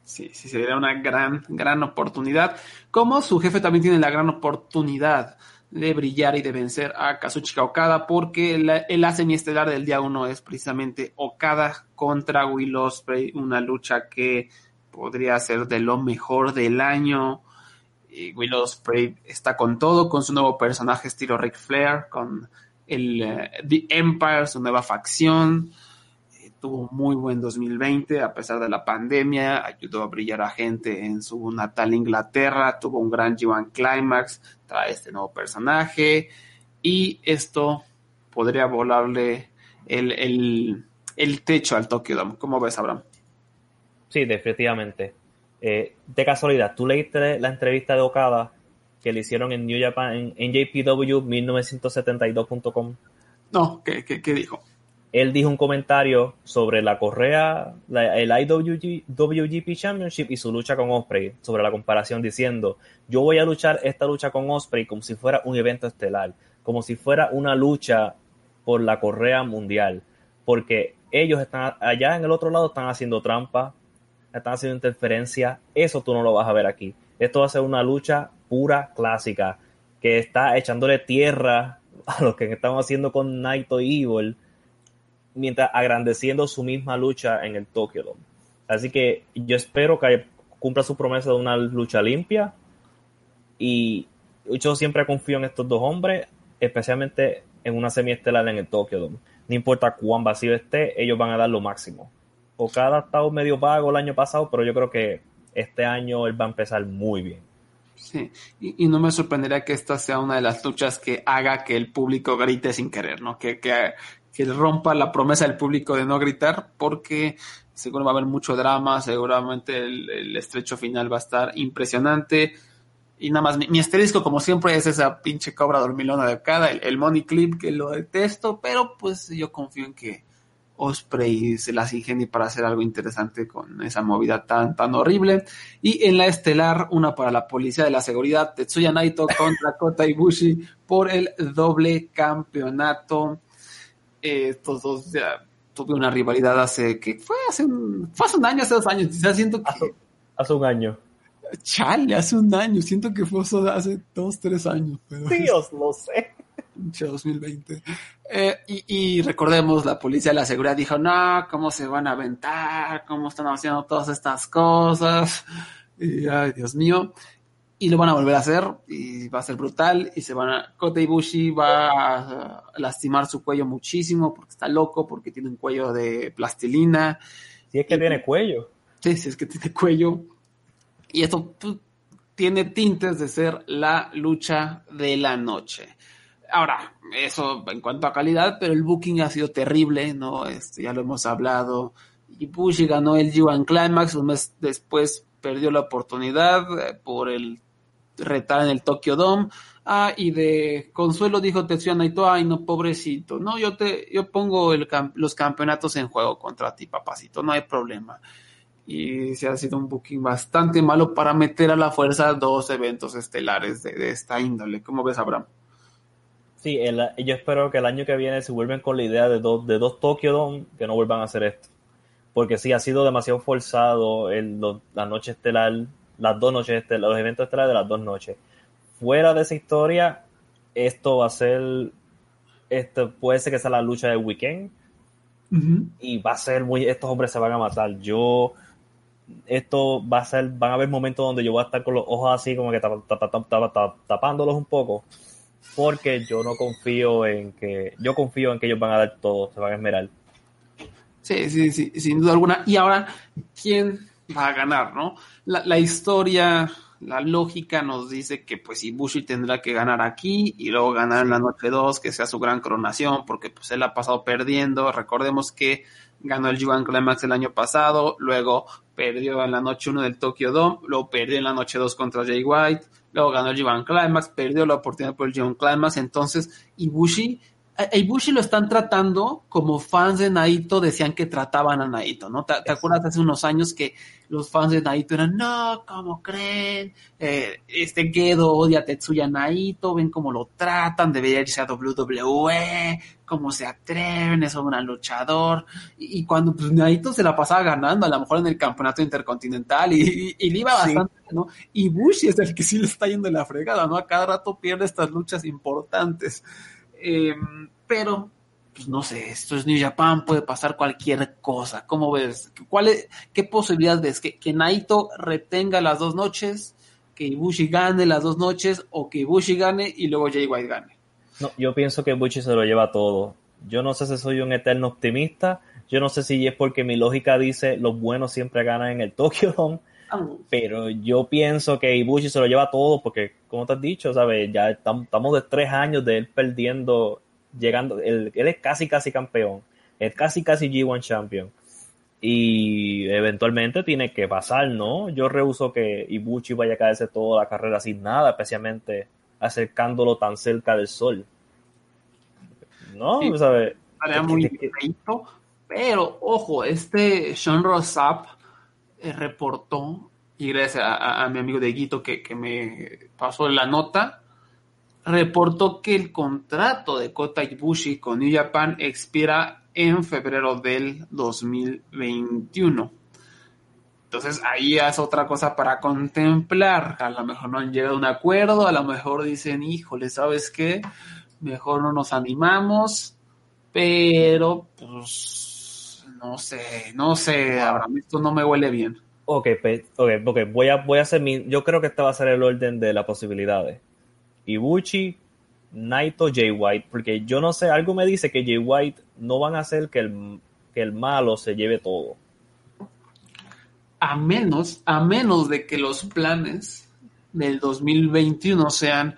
Sí, sí, sería una gran, gran oportunidad. Como su jefe también tiene la gran oportunidad de brillar y de vencer a Kazuchika Okada, porque el, el estelar del día uno es precisamente Okada contra Will Ospreay, una lucha que podría ser de lo mejor del año. Y Will Ospreay está con todo, con su nuevo personaje estilo Ric Flair, con el eh, The Empire, su nueva facción tuvo muy buen 2020 a pesar de la pandemia, ayudó a brillar a gente en su natal Inglaterra, tuvo un gran G1 Climax, trae este nuevo personaje y esto podría volarle el, techo al Tokyo Dome. ¿Cómo ves, Abraham? Sí, definitivamente. Eh, de casualidad, ¿tú leíste la entrevista de Okada que le hicieron en New Japan, en, en JPW1972.com? No, ¿qué, qué, qué dijo? Él dijo un comentario sobre la correa, el IWGP Championship y su lucha con Osprey, sobre la comparación diciendo, yo voy a luchar esta lucha con Osprey como si fuera un evento estelar, como si fuera una lucha por la correa mundial, porque ellos están allá en el otro lado, están haciendo trampa, están haciendo interferencia, eso tú no lo vas a ver aquí. Esto va a ser una lucha pura clásica, que está echándole tierra a lo que estamos haciendo con Naito y Evil, mientras agrandeciendo su misma lucha en el Tokyo Dome. Así que yo espero que cumpla su promesa de una lucha limpia y yo siempre confío en estos dos hombres, especialmente en una semiestelar en el Tokyo Dome. No importa cuán vacío esté, ellos van a dar lo máximo. Okada ha estado medio vago el año pasado, pero yo creo que este año él va a empezar muy bien. Sí, y, no me sorprendería que esta sea una de las luchas que haga que el público grite sin querer, ¿no? Que, que, que rompa la promesa del público de no gritar, porque seguro va a haber mucho drama, seguramente el, estrecho final va a estar impresionante. Y nada más, mi, mi, como siempre, es esa pinche cobra dormilona de cada, el, money clip que lo detesto, pero pues yo confío en que Osprey se las ingenie para hacer algo interesante con esa movida tan, tan horrible. Y en la estelar, una para la policía de la seguridad, Tetsuya Naito contra Kota Ibushi por el doble campeonato. Eh, estos dos ya tuve una rivalidad hace que fue hace un, fue hace un año, hace dos años. Ya siento que, hace, un año. Chale, hace un año. Siento que fue hace dos, tres años. Pero Dios, lo sé. 2020. Eh, y, y, recordemos, la policía de la seguridad dijo, no, ¿cómo se van a aventar? ¿Cómo están haciendo todas estas cosas? Y, ay, Dios mío y lo van a volver a hacer y va a ser brutal y se van a Kota Ibushi va a lastimar su cuello muchísimo porque está loco porque tiene un cuello de plastilina. Si es que tiene cuello. Sí si es que tiene cuello. Y esto tiene tintes de ser la lucha de la noche. Ahora eso en cuanto a calidad pero el booking ha sido terrible no este, ya lo hemos hablado. Ibushi ganó el G1 Climax un mes después perdió la oportunidad eh, por el retar en el Tokyo Dome. Ah, y de consuelo dijo Tetsuya Naito, ay no, pobrecito, no, yo te, yo pongo los campeonatos en juego contra ti, papacito, no hay problema. Y se ha sido un booking bastante malo para meter a la fuerza dos eventos estelares de, esta índole. ¿Cómo ves, Abraham? Sí, yo espero que el año que viene se vuelven con la idea de, dos de dos Tokyo Dome, que no vuelvan a hacer esto. Porque sí, ha sido demasiado forzado el, la noche estelar las dos noches, este, los eventos estelares de las dos noches. Fuera de esa historia, esto va a ser, esto puede ser que sea la lucha del weekend y va a ser muy, estos hombres se van a matar. Yo, esto va a ser, van a haber momentos donde yo voy a estar con los ojos así como que tapándolos un poco porque yo no confío en que, yo confío en que ellos van a dar todo, se van a esmerar. Sí, sí, sí, sin duda alguna. Y ahora, ¿quién va a ganar, ¿no? La, la, historia, la lógica nos dice que pues Ibushi tendrá que ganar aquí y luego ganar en la noche 2, que sea su gran coronación, porque pues él ha pasado perdiendo. Recordemos que ganó el G1 Climax el año pasado, luego perdió en la noche 1 del Tokyo Dome, luego perdió en la noche 2 contra Jay White, luego ganó el G1 Climax, perdió la oportunidad por el G1 Climax, entonces Ibushi a Ibushi lo están tratando como fans de Naito decían que trataban a Naito, ¿no? ¿Te, acuerdas hace unos años que los fans de Naito eran, no, ¿cómo creen? Eh, este Gedo odia a Tetsuya Naito, ven cómo lo tratan, debería irse a WWE, cómo se atreven, es un gran luchador. Y, cuando pues, Naito se la pasaba ganando, a lo mejor en el campeonato intercontinental, y, y, le iba bastante, ¿no? Y Bushi es el que sí le está yendo en la fregada, ¿no? A cada rato pierde estas luchas importantes. Em, pero, pues no sé, esto es New Japan, puede pasar cualquier cosa. ¿Cómo ves? ¿Cuál ¿Qué posibilidad ves? ¿Que, ¿Que Naito retenga las dos noches? ¿Que Ibushi gane las dos noches? ¿O que Ibushi gane y luego Jay White gane? No, yo pienso que Ibushi se lo lleva todo. Yo no sé si soy un eterno optimista. Yo no sé si es porque mi lógica dice los buenos siempre ganan en el Tokyo Dome. Pero yo pienso que Ibushi se lo lleva todo porque, como te has dicho, ¿sabes? Ya estamos de tres años de él perdiendo, llegando, él, es casi casi campeón, es casi casi G1 champion. Y eventualmente tiene que pasar, ¿no? Yo rehuso que Ibushi vaya a caerse toda la carrera sin nada, especialmente acercándolo tan cerca del sol. ¿No? ¿Sabes? muy pero ojo, este Sean Rossap reportó, y gracias a, mi amigo de Guito que, me pasó la nota, reportó que el contrato de Kota Ibushi con New Japan expira en febrero del 2021. Entonces ahí es otra cosa para contemplar. A lo mejor no han llegado a un acuerdo, a lo mejor dicen, híjole, ¿sabes qué? Mejor no nos animamos, pero pues no sé, no sé, Abraham, esto no me huele bien. Ok, ok, voy a, voy a hacer mi, yo creo que este va a ser el orden de las posibilidades. Ibuchi, Naito, Jay White, porque yo no sé, algo me dice que Jay White no van a hacer que el, que el malo se lleve todo. A menos, a menos de que los planes del 2021 sean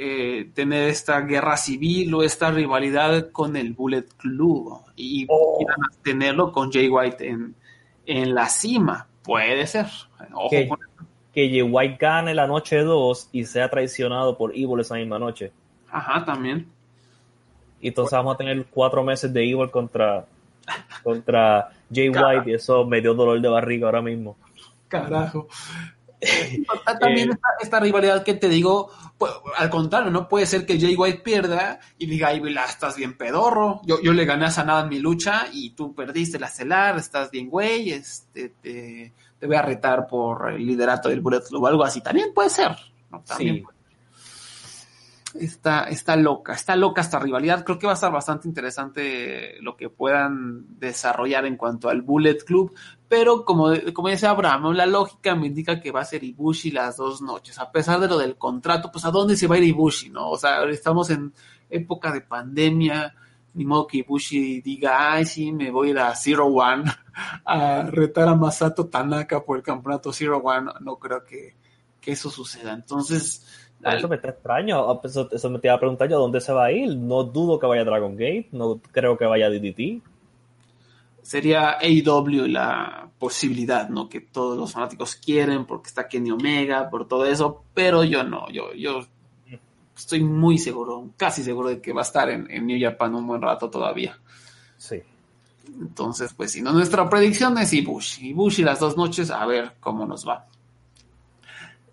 eh, tener esta guerra civil o esta rivalidad con el Bullet Club y oh. tenerlo con Jay White en, en la cima. Puede ser. que, Jay White gane la noche 2 y sea traicionado por Evil esa misma noche. Ajá, también. Y entonces vamos a tener cuatro meses de Evil contra, contra Jay White y eso me dio dolor de barriga ahora mismo. Carajo. También eh, esta, rivalidad que te digo, al contrario, no puede ser que Jay White pierda y diga, ay, la estás bien pedorro, yo, yo le gané a Sanada en mi lucha y tú perdiste la celar, estás bien güey, este, te, voy a retar por el liderato del Bullet Club o algo así, también puede ser. También Está, está loca, está loca esta rivalidad. Creo que va a estar bastante interesante lo que puedan desarrollar en cuanto al Bullet Club. Pero como, como dice Abraham, la lógica me indica que va a ser Ibushi las dos noches. A pesar de lo del contrato, pues a dónde se va a ir Ibushi, ¿no? O sea, estamos en época de pandemia. Ni modo que Ibushi diga, ay, sí, me voy a ir a Zero One a retar a Masato Tanaka por el campeonato Zero One. No creo que, que eso suceda. Entonces, eso me está extraño. Ah, pues eso, me te iba a preguntar yo dónde se va a ir. No dudo que vaya Dragon Gate. No creo que vaya DDT. Sería AEW la posibilidad, ¿no? Que todos los fanáticos quieren porque está Kenny Omega, por todo eso. Pero yo no. Yo, yo estoy muy seguro, casi seguro de que va a estar en, en New Japan un buen rato todavía. Sí. Entonces, pues si no, nuestra predicción es Ibushi. Ibushi las dos noches, a ver cómo nos va.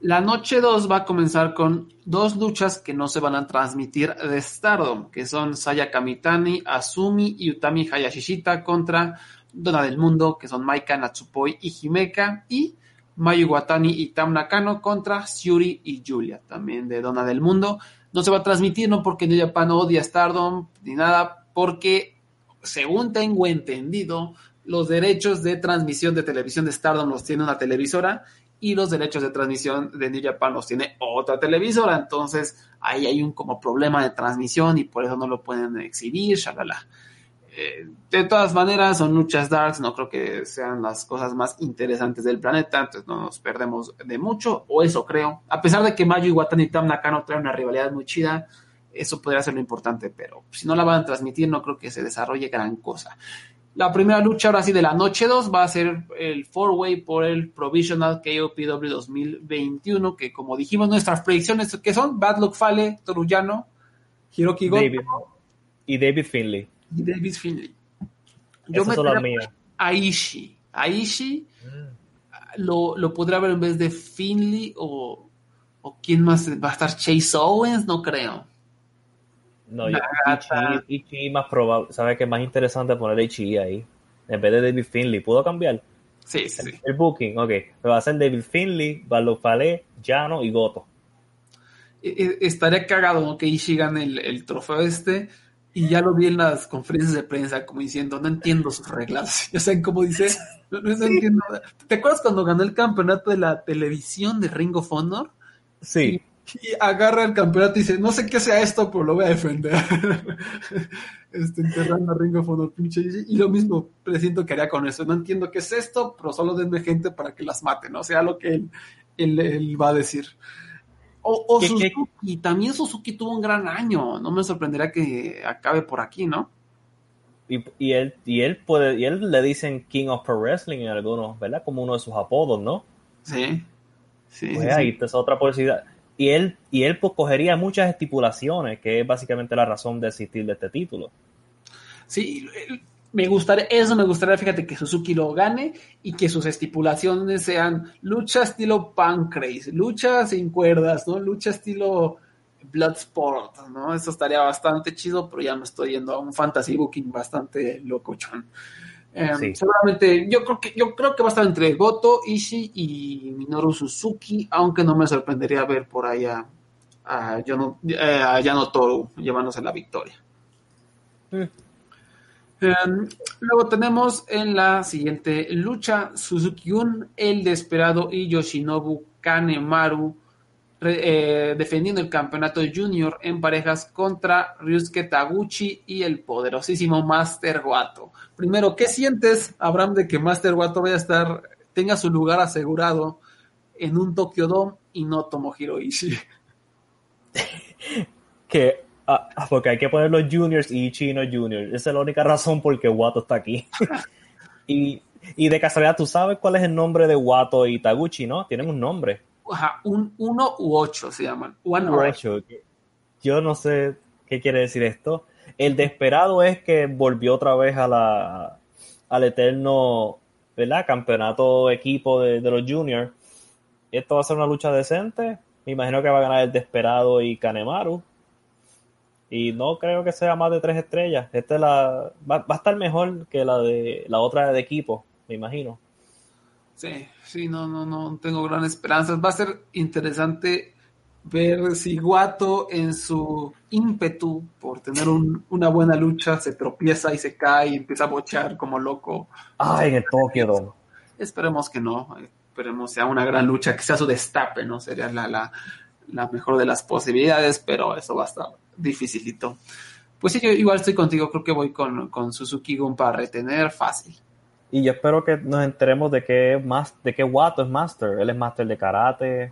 La noche 2 va a comenzar con dos luchas que no se van a transmitir de Stardom, que son Saya Kamitani, Asumi y Utami Hayashishita contra Dona del Mundo, que son Maika Natsupoi y Himeka, y Mayu Watani y Tam Nakano contra Shuri y Julia, también de Dona del Mundo. No se va a transmitir, no porque New Japan odia Stardom ni nada, porque según tengo entendido, los derechos de transmisión de televisión de Stardom los tiene una televisora y los derechos de transmisión de New Japan los tiene otra televisora, entonces ahí hay un como problema de transmisión y por eso no lo pueden exhibir, shalala. Eh, de todas maneras, son luchas darks, no creo que sean las cosas más interesantes del planeta, entonces no nos perdemos de mucho, o eso creo. A pesar de que Mayu y Watani Tam Nakano traen una rivalidad muy chida, eso podría ser lo importante, pero si no la van a transmitir, no creo que se desarrolle gran cosa. La primera lucha ahora sí de la noche 2 va a ser el four-way por el Provisional KOPW 2021, que como dijimos nuestras predicciones que son Bad Luck Fale, Toruyano, Hiroki Goto Y David Finley. Y David Finley. Yo Esas las mías. Aishi. Aishi mm. lo, lo podría ver en vez de Finley o, o quién más va a estar Chase Owens, no creo. No, yo Ichi, más probable, ¿sabes qué? Más interesante poner Ichi ahí, en vez de David Finley. ¿Puedo cambiar? Sí, sí. El, booking, ok. Me va a ser David Finley, Balofale, Llano y Goto. E, e, estaría cagado que Ichi gane el, trofeo este y ya lo vi en las conferencias de prensa como diciendo, no entiendo sus reglas. Ya saben cómo dice, no, entiendo. ¿Te acuerdas cuando ganó el campeonato de la televisión de Ring of Honor? Sí y agarra el campeonato y dice, no sé qué sea esto, pero lo voy a defender. este, enterrando a Ringo Honor, pinche. Y lo mismo presiento que haría con eso. No entiendo qué es esto, pero solo denme gente para que las maten, ¿no? O sea, lo que él, va a decir. O, Suzuki, también Suzuki tuvo un gran año. No me sorprendería que acabe por aquí, ¿no? Y, él, y él puede, y él le dicen King of Pro Wrestling en algunos, ¿verdad? Como uno de sus apodos, ¿no? Sí. Sí, pues ahí es otra posibilidad y él, y él pues, cogería muchas estipulaciones, que es básicamente la razón de existir de este título. Sí, me gustaría, eso me gustaría, fíjate, que Suzuki lo gane y que sus estipulaciones sean lucha estilo Pancrase, lucha sin cuerdas, ¿no? Lucha estilo Bloodsport, ¿no? Eso estaría bastante chido, pero ya me estoy yendo a un fantasy booking bastante locochón. Em, seguramente, yo creo que yo creo que va a estar entre Goto, Ishii y Minoru Suzuki, aunque no me sorprendería ver por ahí a, a, Yano, eh, Toru llevándose la victoria. Mm. Em, luego tenemos en la siguiente lucha Suzuki-un, el desesperado y Yoshinobu Kanemaru eh, defendiendo el campeonato junior en parejas contra Ryusuke Taguchi y el poderosísimo Master Wato. Primero, ¿qué sientes, Abraham, de que Master Wato vaya a estar, tenga su lugar asegurado en un Tokyo Dome y no Tomohiro Ishii? que ah, ah, porque hay que poner los juniors y Ishii no juniors. Esa es la única razón por qué Wato está aquí. y, y de casualidad, ¿tú sabes cuál es el nombre de Wato y Taguchi, no? Tienen un nombre un 1 u 8 se llaman. Yo no sé qué quiere decir esto. El desesperado es que volvió otra vez a la, al eterno ¿verdad? campeonato equipo de, los juniors. Esto va a ser una lucha decente. Me imagino que va a ganar el desesperado y Kanemaru. Y no creo que sea más de tres estrellas. Esta la, va, va a estar mejor que la de la otra de equipo, me imagino. Sí, sí, no, no, no tengo gran esperanzas. Va a ser interesante ver si Guato en su ímpetu por tener una buena lucha se tropieza y se cae y empieza a bochear como loco. Ay, el Tokio. Esperemos que no, esperemos sea una gran lucha, que sea su destape, ¿no? Sería la, la, la mejor de las posibilidades, pero eso va a estar dificilito. Pues sí, yo igual estoy contigo, creo que voy con, con Suzuki Gun para retener fácil. Y yo espero que nos enteremos de qué más, de qué Wato es Master. Él es Master de karate,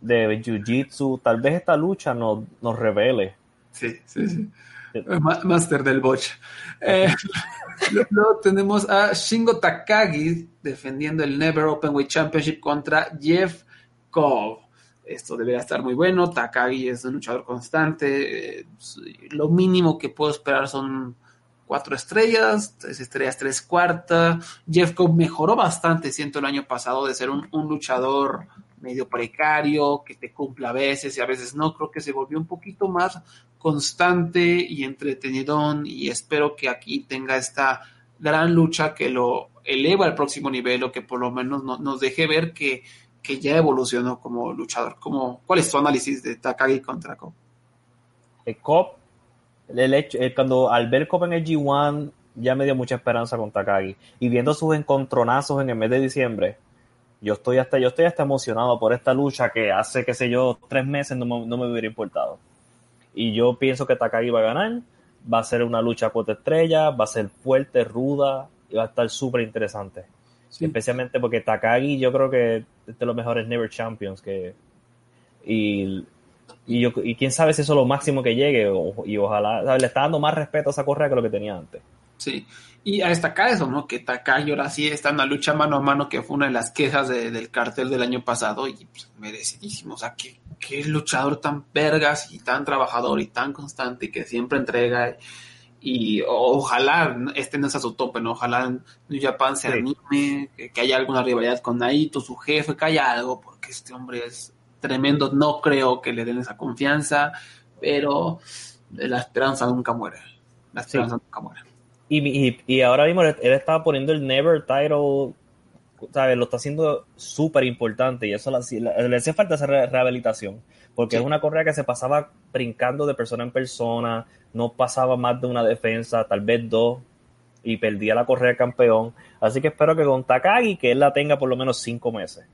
de jiu-jitsu. Tal vez esta lucha nos, nos revele. Sí, sí, sí. Master del Boch. Eh, luego tenemos a Shingo Takagi defendiendo el Never Openweight Championship contra Jeff Cobb. Esto debería estar muy bueno. Takagi es un luchador constante. Eh, lo mínimo que puedo esperar son cuatro estrellas, tres estrellas, tres cuartas. Jeff Cobb mejoró bastante, siento, el año pasado de ser un, luchador medio precario, que te cumple a veces y a veces no. Creo que se volvió un poquito más constante y entretenidón y espero que aquí tenga esta gran lucha que lo eleva al próximo nivel o que por lo menos nos deje ver que, que ya evolucionó como luchador. Como, ¿Cuál es tu análisis de Takagi contra Cobb? Eh, Cobb el hecho, eh, cuando al ver Copa en el G1 ya me dio mucha esperanza con Takagi. Y viendo sus encontronazos en el mes de diciembre, yo estoy hasta, yo estoy hasta emocionado por esta lucha que hace, qué sé yo, tres meses no me, no me hubiera importado. Y yo pienso que Takagi va a ganar. Va a ser una lucha cuatro estrellas, va a ser fuerte, ruda y va a estar súper interesante. Especialmente porque Takagi yo creo que es de los mejores Never Champions que y y, yo, y quién sabe si eso es lo máximo que llegue. y ojalá, le está dando más respeto a esa correa que lo que tenía antes. Sí, y a destacar eso, ¿no? Que Takagi ahora sí está en una lucha mano a mano, que fue una de las quejas del cartel del año pasado, y pues, merecidísimo. O sea, que, que luchador tan vergas y tan trabajador y tan constante y que siempre entrega. y ojalá este no sea su tope, ¿no? Ojalá New Japan se anime, que, haya alguna rivalidad con Naito, su jefe, que haya algo, porque este hombre es tremendo, no creo que le den esa confianza, pero la esperanza nunca muere, la esperanza nunca muere. Y, y, ahora mismo él estaba poniendo el Never Title, ¿sabes? Lo está haciendo súper importante y eso le, le hace falta esa rehabilitación porque es una correa que se pasaba brincando de persona en persona, no pasaba más de una defensa, tal vez dos, y perdía la correa campeón. Así que espero que con Takagi, que él la tenga por lo menos cinco meses.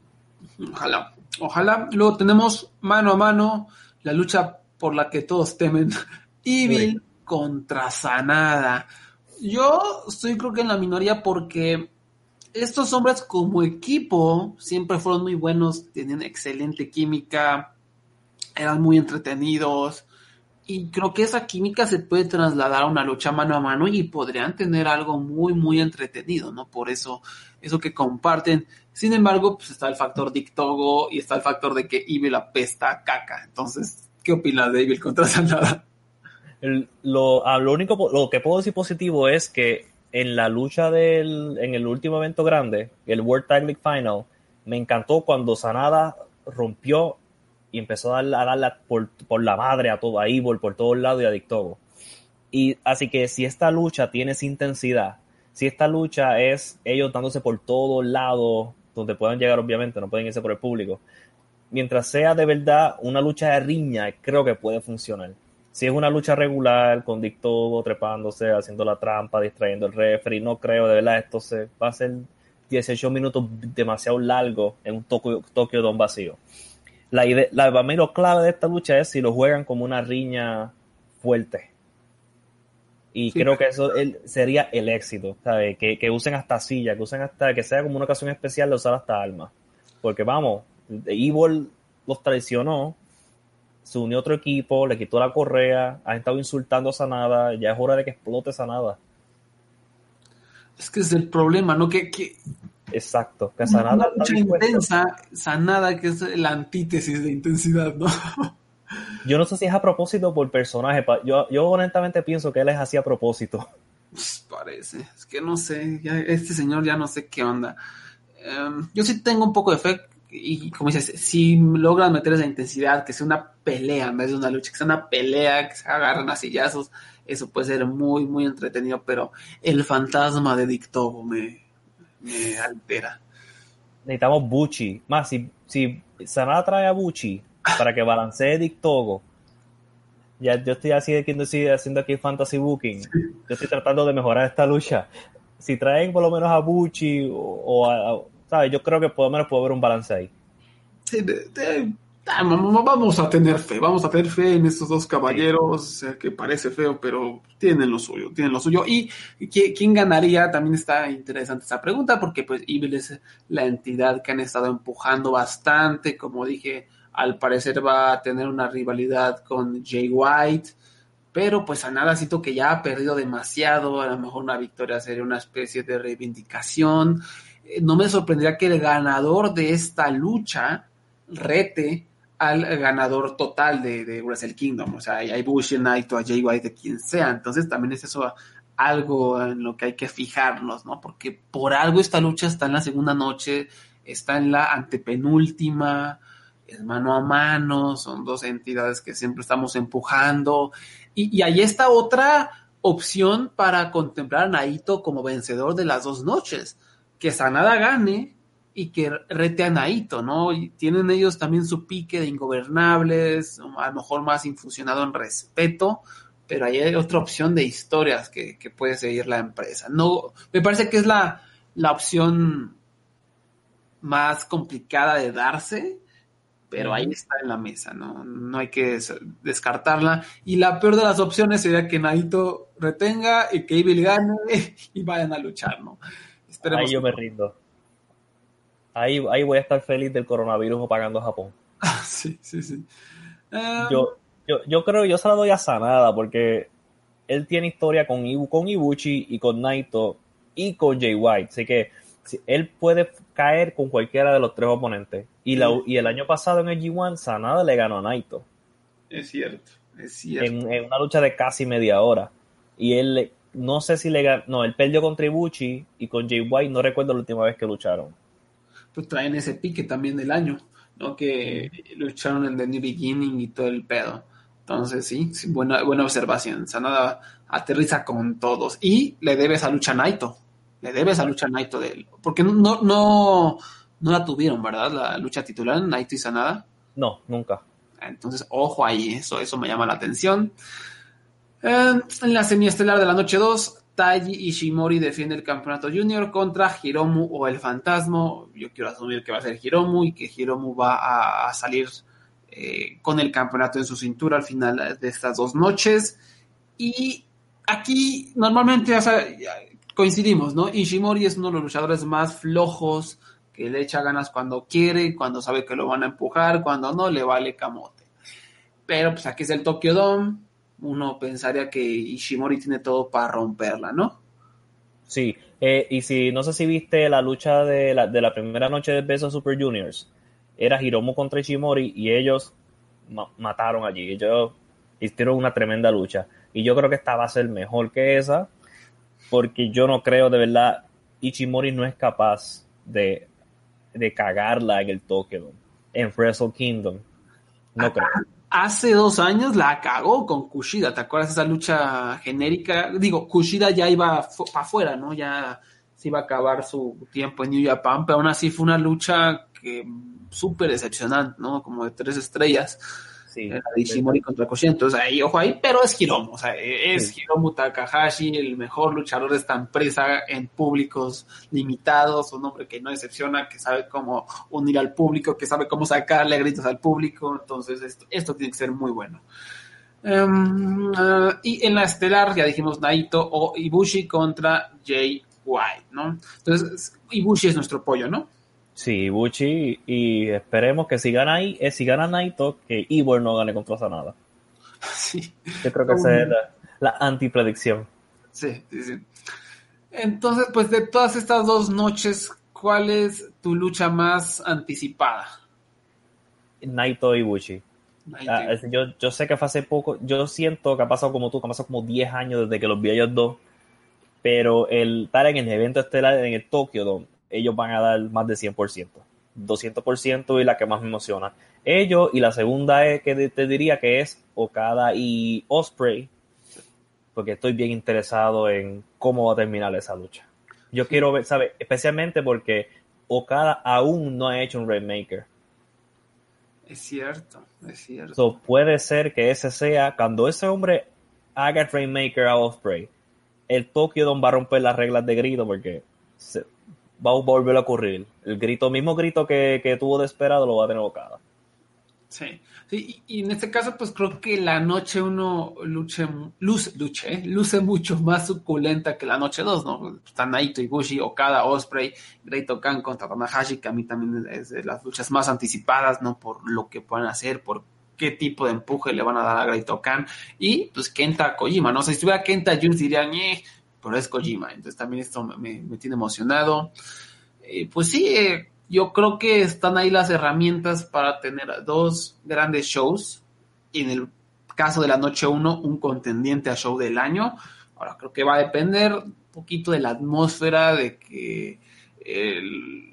Ojalá, ojalá. Luego tenemos mano a mano la lucha por la que todos temen. Evil contra Sanada. Yo estoy creo que en la minoría porque estos hombres como equipo siempre fueron muy buenos, tienen excelente química, eran muy entretenidos. Y creo que esa química se puede trasladar a una lucha mano a mano y podrían tener algo muy, muy entretenido, ¿no? Por eso, eso que comparten. Sin embargo, pues está el factor Dictogo y está el factor de que Evil apesta caca. Entonces, ¿qué opinas de Evil contra Sanada? lo, ah, lo único, lo que puedo decir positivo es que en la lucha del, en el último evento grande, el World Tag League Final, me encantó cuando Sanada rompió y empezó a darle, por, la madre a todo, a Evil por todos lados y a Dictogo. Y así que si esta lucha tiene intensidad, si esta lucha es ellos dándose por todos lados, donde puedan llegar obviamente, no pueden irse por el público, mientras sea de verdad una lucha de riña, creo que puede funcionar. Si es una lucha regular, con Dictogo trepándose, haciendo la trampa, distrayendo el referee, no creo, de verdad, esto se, va a ser 18 minutos demasiado largo en un Tokio, Tokio Don vacío la, idea, la clave de esta lucha es si lo juegan como una riña fuerte. Y creo que eso sería el éxito, ¿sabes? Que, que, usen hasta silla, que usen hasta, que sea como una ocasión especial de usar hasta armas. Porque vamos, Evil los traicionó, se unió a otro equipo, le quitó la correa, ha estado insultando a Sanada, ya es hora de que explote Sanada. Es que es el problema, ¿no? Que, que Exacto, que Sanada. Mucha intensa, Sanada, que es la antítesis de intensidad, ¿no? Yo no sé si es a propósito por personaje. Yo, yo honestamente pienso que él es así a propósito. Pues parece. Es que no sé. este señor ya no sé qué onda. Em, yo sí tengo un poco de fe. Y como dices, si logran meter esa intensidad, que sea una pelea en vez de una lucha, que sea una pelea, que se agarren a sillazos, eso puede ser muy, muy entretenido. Pero el fantasma de Dictobo me, me altera. Necesitamos Buchi. Más, si, si Sanada trae a Buchi para que balancee Dictogo, ya yo estoy así haciendo aquí fantasy booking. Yo estoy tratando de mejorar esta lucha. Si traen por lo menos a Buchi o, a, ¿sabes? Yo creo que por lo menos puede haber un balance ahí. Sí, Ah, vamos a tener fe, vamos a tener fe en estos dos caballeros, que parece feo, pero tienen lo suyo, tienen lo suyo. Y quién ganaría, también está interesante esa pregunta, porque pues Evil es la entidad que han estado empujando bastante, como dije, al parecer va a tener una rivalidad con Jay White, pero pues a nada siento que ya ha perdido demasiado, a lo mejor una victoria sería una especie de reivindicación. Eh, no me sorprendería que el ganador de esta lucha rete al ganador total de, de Wrestle Kingdom. O sea, hay Bush Naito, a Jay White, de quien sea. Entonces también es eso algo en lo que hay que fijarnos, ¿no? Porque por algo esta lucha está en la segunda noche, está en la antepenúltima, es mano a mano, son dos entidades que siempre estamos empujando. Y, y ahí está otra opción para contemplar a Naito como vencedor de las dos noches. Que Sanada gane y que rete a Naito, ¿no? Y tienen ellos también su pique de ingobernables, a lo mejor más infusionado en respeto, pero ahí hay otra opción de historias que, puede seguir la empresa. No, me parece que es la, la opción más complicada de darse, pero ahí está en la mesa, ¿no? No hay que descartarla. Y la peor de las opciones sería que Naito retenga y que Evil gane y vayan a luchar, ¿no? Ahí yo me rindo. Ahí, ahí voy a estar feliz del coronavirus o pagando a Japón. sí, sí, sí. Um, yo, yo, yo creo que yo se la doy a Sanada porque él tiene historia con, Ibu, con Ibuchi y con Naito y con Jay White. Así que él puede caer con cualquiera de los tres oponentes. Y, la, y el año pasado en el G1, Sanada le ganó a Naito. Es cierto, es cierto. En, en, una lucha de casi media hora. Y él, no sé si le ganó, no, él perdió contra Ibuchi y con Jay White, no recuerdo la última vez que lucharon. Pues traen ese pique también del año, ¿no? Que lucharon en The New Beginning y todo el pedo. Entonces, sí, sí buena, buena observación. Sanada aterriza con todos. Y le debe esa lucha a Naito. Le debe esa lucha a Naito de él. Porque no, no, no, la tuvieron, ¿verdad? La lucha titular, Naito y Sanada. No, nunca. Entonces, ojo ahí, eso, eso me llama la atención. en la semiestelar de la noche 2, Taiji Ishimori defiende el campeonato junior contra Hiromu o el fantasma. Yo quiero asumir que va a ser Hiromu y que Hiromu va a, salir eh, con el campeonato en su cintura al final de estas dos noches. Y aquí normalmente coincidimos, ¿no? Ishimori es uno de los luchadores más flojos, que le echa ganas cuando quiere, cuando sabe que lo van a empujar, cuando no, le vale camote. Pero pues aquí es el Tokyo Dome, uno pensaría que Ishimori tiene todo para romperla, ¿no? Sí, eh, y si no sé si viste la lucha de la, de la primera noche de Beso Super Juniors, era Hiromu contra Ishimori y ellos mataron allí, ellos hicieron una tremenda lucha. Y yo creo que esta va a ser mejor que esa, porque yo no creo de verdad, Ishimori no es capaz de de cagarla en el Tokyo en Wrestle Kingdom. No creo. Hace dos años la cagó con Kushida, ¿te acuerdas esa lucha genérica? Digo, Kushida ya iba para afuera, ¿no? Ya se iba a acabar su tiempo en New Japan, pero aún así fue una lucha que súper decepcionante, ¿no? Como de tres estrellas. Sí, la Ishimori contra Koshi, entonces ahí, ojo ahí, pero es Hiromu, o sea, es Hiromu Takahashi, el mejor luchador de esta empresa en públicos limitados, un hombre que no decepciona, que sabe cómo unir al público, que sabe cómo sacarle gritos al público, entonces esto, esto tiene que ser muy bueno. Em, ah, y en la estelar, ya dijimos Naito o Ibushi contra Jay White, ¿no? Entonces, Ibushi es nuestro pollo, ¿no? Sí, Buchi, y esperemos que si gana ahí, eh, si gana Naito, que Ivor no gane contra Sanada. Sí. Yo creo que esa es la, la antipredicción. Sí, sí, sí. Entonces, pues de todas estas dos noches, ¿cuál es tu lucha más anticipada? Naito y Buchi. Ah, yo, yo sé que fue hace poco, yo siento que ha pasado como tú, que ha pasado como 10 años desde que los vi a ellos dos, pero el estar en el evento estelar en el Tokio Dome ellos van a dar más de 100%, 200% y la que más me emociona. Ellos y la segunda es que te diría que es Okada y Osprey, porque estoy bien interesado en cómo va a terminar esa lucha. Yo quiero ver, ¿sabes? Especialmente porque Okada aún no ha hecho un Rainmaker. Es cierto, es cierto. puede ser que ese sea, cuando ese hombre haga el Rainmaker a Osprey, el Tokyo Don va a romper las reglas de grito porque va a volver a ocurrir. El grito, mismo grito que, que tuvo de esperado, lo va a tener Okada. Sí, sí y, en este caso, pues creo que la noche uno luche, luce, luche, ¿eh? luce mucho más suculenta que la noche dos, ¿no? Están Naito, Ibushi, Okada, Osprey, Great Okan contra Tanahashi, que a mí también es de las luchas más anticipadas, ¿no? Por lo que pueden hacer, por qué tipo de empuje le van a dar a Great Okan. Y pues Kenta Kojima, ¿no? si estuviera Kenta Jules dirían, eh, pero es Kojima, entonces también esto me, tiene emocionado. Eh, pues sí, eh, yo creo que están ahí las herramientas para tener dos grandes shows. Y en el caso de la noche 1, un contendiente a show del año. Ahora creo que va a depender un poquito de la atmósfera, de que el,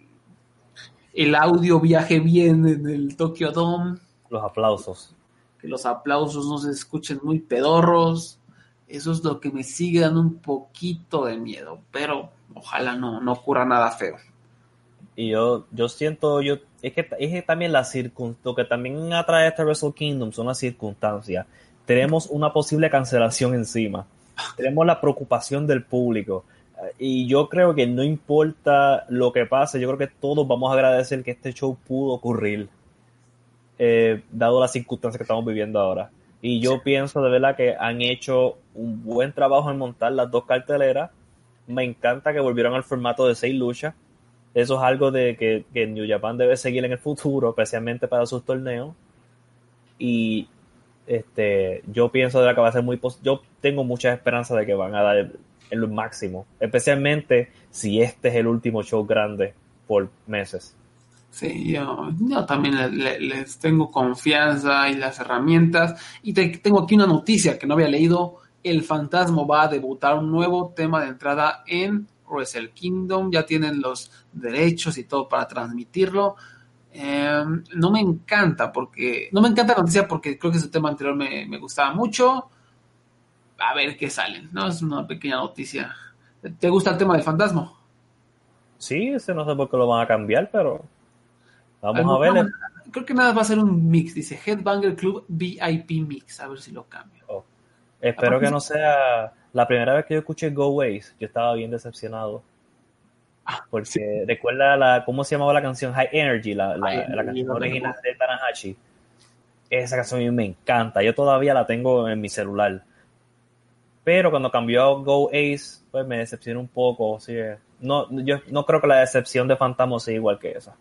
el audio viaje bien en el Tokyo Dome. Los aplausos. Que los aplausos no se escuchen muy pedorros. Eso es lo que me sigue dando un poquito de miedo, pero ojalá no, no ocurra nada feo. Y yo, yo siento, yo, es que, es también la circunstancia, lo que también atrae a este Wrestle Kingdom son las circunstancias. Tenemos una posible cancelación encima. Tenemos la preocupación del público. Y yo creo que no importa lo que pase, yo creo que todos vamos a agradecer que este show pudo ocurrir, eh, dado las circunstancias que estamos viviendo ahora. Y yo pienso de verdad que han hecho un buen trabajo en montar las dos carteleras. Me encanta que volvieron al formato de seis luchas. Eso es algo de que, que New Japan debe seguir en el futuro, especialmente para sus torneos. Y este, yo pienso de que va a ser muy yo tengo mucha esperanza de que van a dar el, el máximo, especialmente si este es el último show grande por meses. Sí, yo, también les tengo confianza y las herramientas. Y tengo aquí una noticia que no había leído. El Fantasma va a debutar un nuevo tema de entrada en Wrestle Kingdom. Ya tienen los derechos y todo para transmitirlo. Em, no me encanta porque. No me encanta la noticia porque creo que su tema anterior me, me gustaba mucho. A ver qué salen, ¿no? Es una pequeña noticia. ¿Te gusta el tema del fantasma? Sí, ese no sé por qué lo van a cambiar, pero vamos a ver. Creo que nada va a ser un mix, dice Headbanger Club VIP Mix, a ver si lo cambio. Oh. Espero que no sea la primera vez que yo escuché Go Ways, yo estaba bien decepcionado. Ah, porque recuerda la, cómo se llamaba la canción High Energy, la, la, canción original de Tanahashi. Esa canción a mí me encanta, yo todavía la tengo en mi celular. Pero cuando cambió a Go Ace, pues me decepcionó un poco. ¿sí? No, yo no creo que la decepción de Phantom sea igual que esa.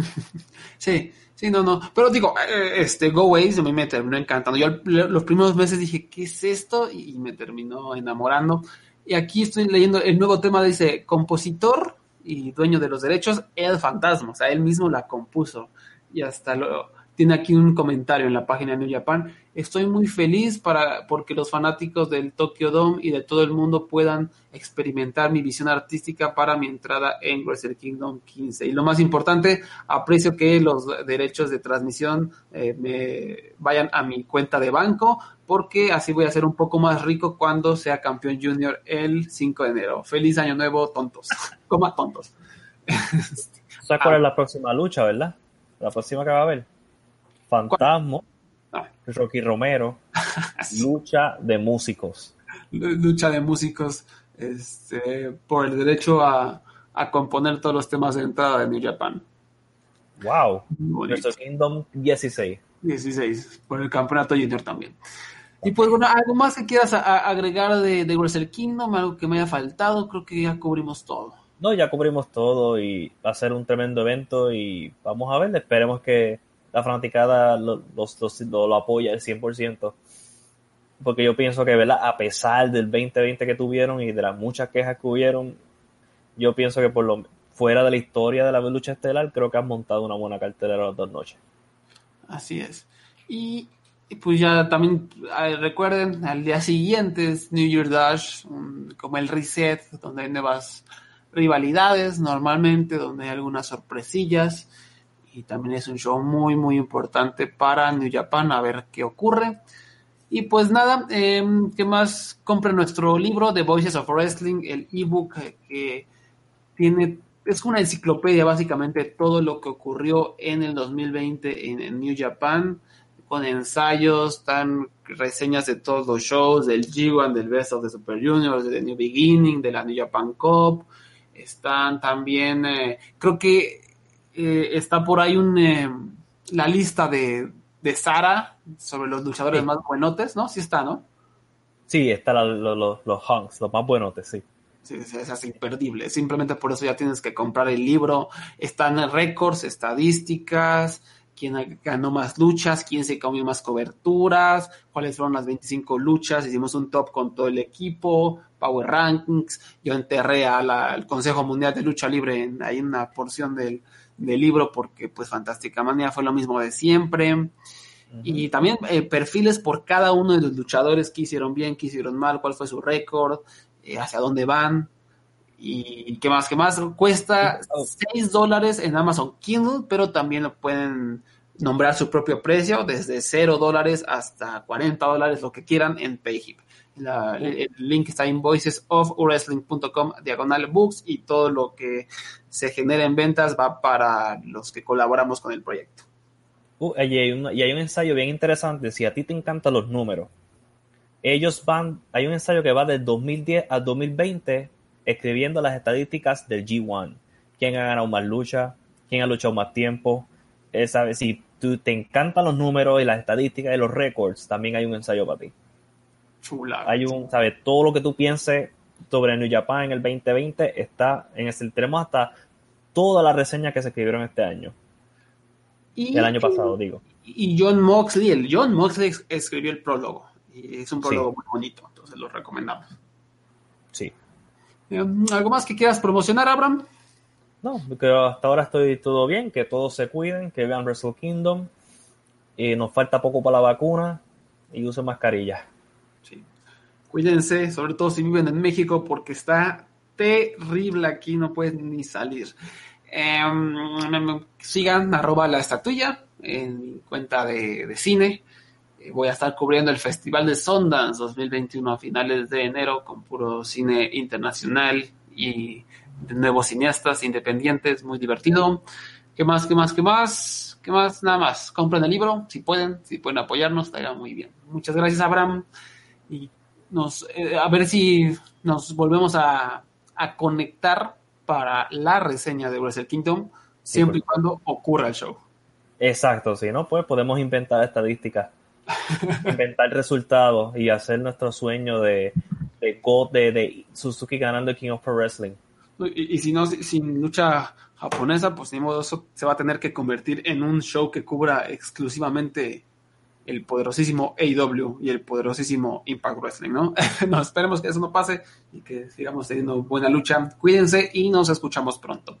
sí, sí, no, no. Pero digo, eh, este Go Ace a mí me terminó encantando. Yo los primeros meses dije, ¿qué es esto? Y me terminó enamorando. Y aquí estoy leyendo el nuevo tema, dice, compositor y dueño de los derechos, El Fantasma. O sea, él mismo la compuso. Y hasta lo, tiene aquí un comentario en la página de New Japan. Estoy muy feliz para, porque los fanáticos del Tokyo Dome y de todo el mundo puedan experimentar mi visión artística para mi entrada en Wrestle Kingdom 15. Y lo más importante, aprecio que los derechos de transmisión eh, me vayan a mi cuenta de banco, porque así voy a ser un poco más rico cuando sea campeón junior el 5 de enero. Feliz año nuevo, tontos. Coma tontos. ¿Sabes cuál es la próxima lucha, verdad? La próxima que va a haber. Fantasma, ah. Rocky Romero, lucha de músicos. Lucha de músicos este, por el derecho a, componer todos los temas de entrada de New Japan. Wow. Nuestro Kingdom 16. 16, por el campeonato junior también. Y pues bueno, algo más que quieras agregar de, de Wrestle Kingdom, algo que me haya faltado, creo que ya cubrimos todo. No, ya cubrimos todo y va a ser un tremendo evento y vamos a ver, esperemos que la fanaticada lo, lo, apoya al 100%. Porque yo pienso que, ¿verdad? A pesar del 2020 que tuvieron y de las muchas quejas que hubieron, yo pienso que por lo fuera de la historia de la lucha estelar, creo que han montado una buena cartelera las dos noches. Así es. Y, pues ya también recuerden, al día siguiente es New Year Dash, como el reset, donde hay nuevas rivalidades normalmente, donde hay algunas sorpresillas y también es un show muy muy importante para New Japan a ver qué ocurre y pues nada eh, qué más compre nuestro libro The Voices of Wrestling el ebook que tiene es una enciclopedia básicamente todo lo que ocurrió en el 2020 en, New Japan con ensayos, tan reseñas de todos los shows, del G1, del Best of the Super Juniors, de New Beginning, de la New Japan Cup. Están también, eh, creo que eh, está por ahí un, eh, la lista de, de Sara sobre los luchadores más buenotes, ¿no? Sí está, ¿no? Sí, está los hunks, los más buenotes, sí. Sí, es, imperdible. Simplemente por eso ya tienes que comprar el libro. Están récords, estadísticas, quién ganó más luchas, quién se comió más coberturas, cuáles fueron las 25 luchas. Hicimos un top con todo el equipo, Power Rankings. Yo enterré al Consejo Mundial de Lucha Libre en, ahí una porción del, del libro porque pues Fantástica Manía fue lo mismo de siempre. Y también eh, perfiles por cada uno de los luchadores que hicieron bien, que hicieron mal, cuál fue su récord, eh, hacia dónde van. Y qué más, qué más. Cuesta 6 dólares en Amazon Kindle, pero también lo pueden nombrar su propio precio, desde 0 dólares hasta 40 dólares, lo que quieran en Payhip el, link está en voicesofwrestling.com diagonal books y todo lo que se genera en ventas va para los que colaboramos con el proyecto. Uh, y, hay un, y hay un ensayo bien interesante. Si a ti te encantan los números, ellos van, hay un ensayo que va del 2010 al 2020 escribiendo las estadísticas del G1. ¿Quién ha ganado más lucha? ¿Quién ha luchado más tiempo? Esa, si tú te encantan los números y las estadísticas y los récords, también hay un ensayo para ti. Chula. Hay un, ¿sabes? Todo lo que tú pienses sobre New Japan en el 2020 está en ese. Tenemos hasta todas las reseñas que se escribieron este año. Y, el año pasado, digo. Y John Moxley, el John Moxley escribió el prólogo. Y es un prólogo muy bonito, entonces lo recomendamos. Sí. Eh, ¿Algo más que quieras promocionar, Abraham? No, porque hasta ahora estoy todo bien, que todos se cuiden, que vean Wrestle Kingdom. Y nos falta poco para la vacuna y usen mascarilla. Cuídense, sobre todo si viven en México, porque está terrible aquí, no pueden ni salir. Em, sigan arroba la estatuilla en mi cuenta de, cine. Eh, voy a estar cubriendo el Festival de Sundance 2021 a finales de enero con puro cine internacional y de nuevos cineastas independientes, muy divertido. ¿Qué más? ¿Qué más? ¿Qué más? ¿Qué más? Nada más. Compren el libro, si pueden, si pueden apoyarnos, estaría muy bien. Muchas gracias, Abraham. Y nos, eh, a ver si nos volvemos a, a conectar para la reseña de Wrestle Kingdom, siempre y cuando ocurra el show. Exacto, si no, pues podemos inventar estadísticas, inventar resultados y hacer nuestro sueño de, de, de, Suzuki ganando el King of Pro Wrestling. Y, si no, sin lucha japonesa, pues ni modo, eso se va a tener que convertir en un show que cubra exclusivamente el poderosísimo AEW y el poderosísimo Impact Wrestling, ¿no? no, esperemos que eso no pase y que sigamos teniendo buena lucha. Cuídense y nos escuchamos pronto.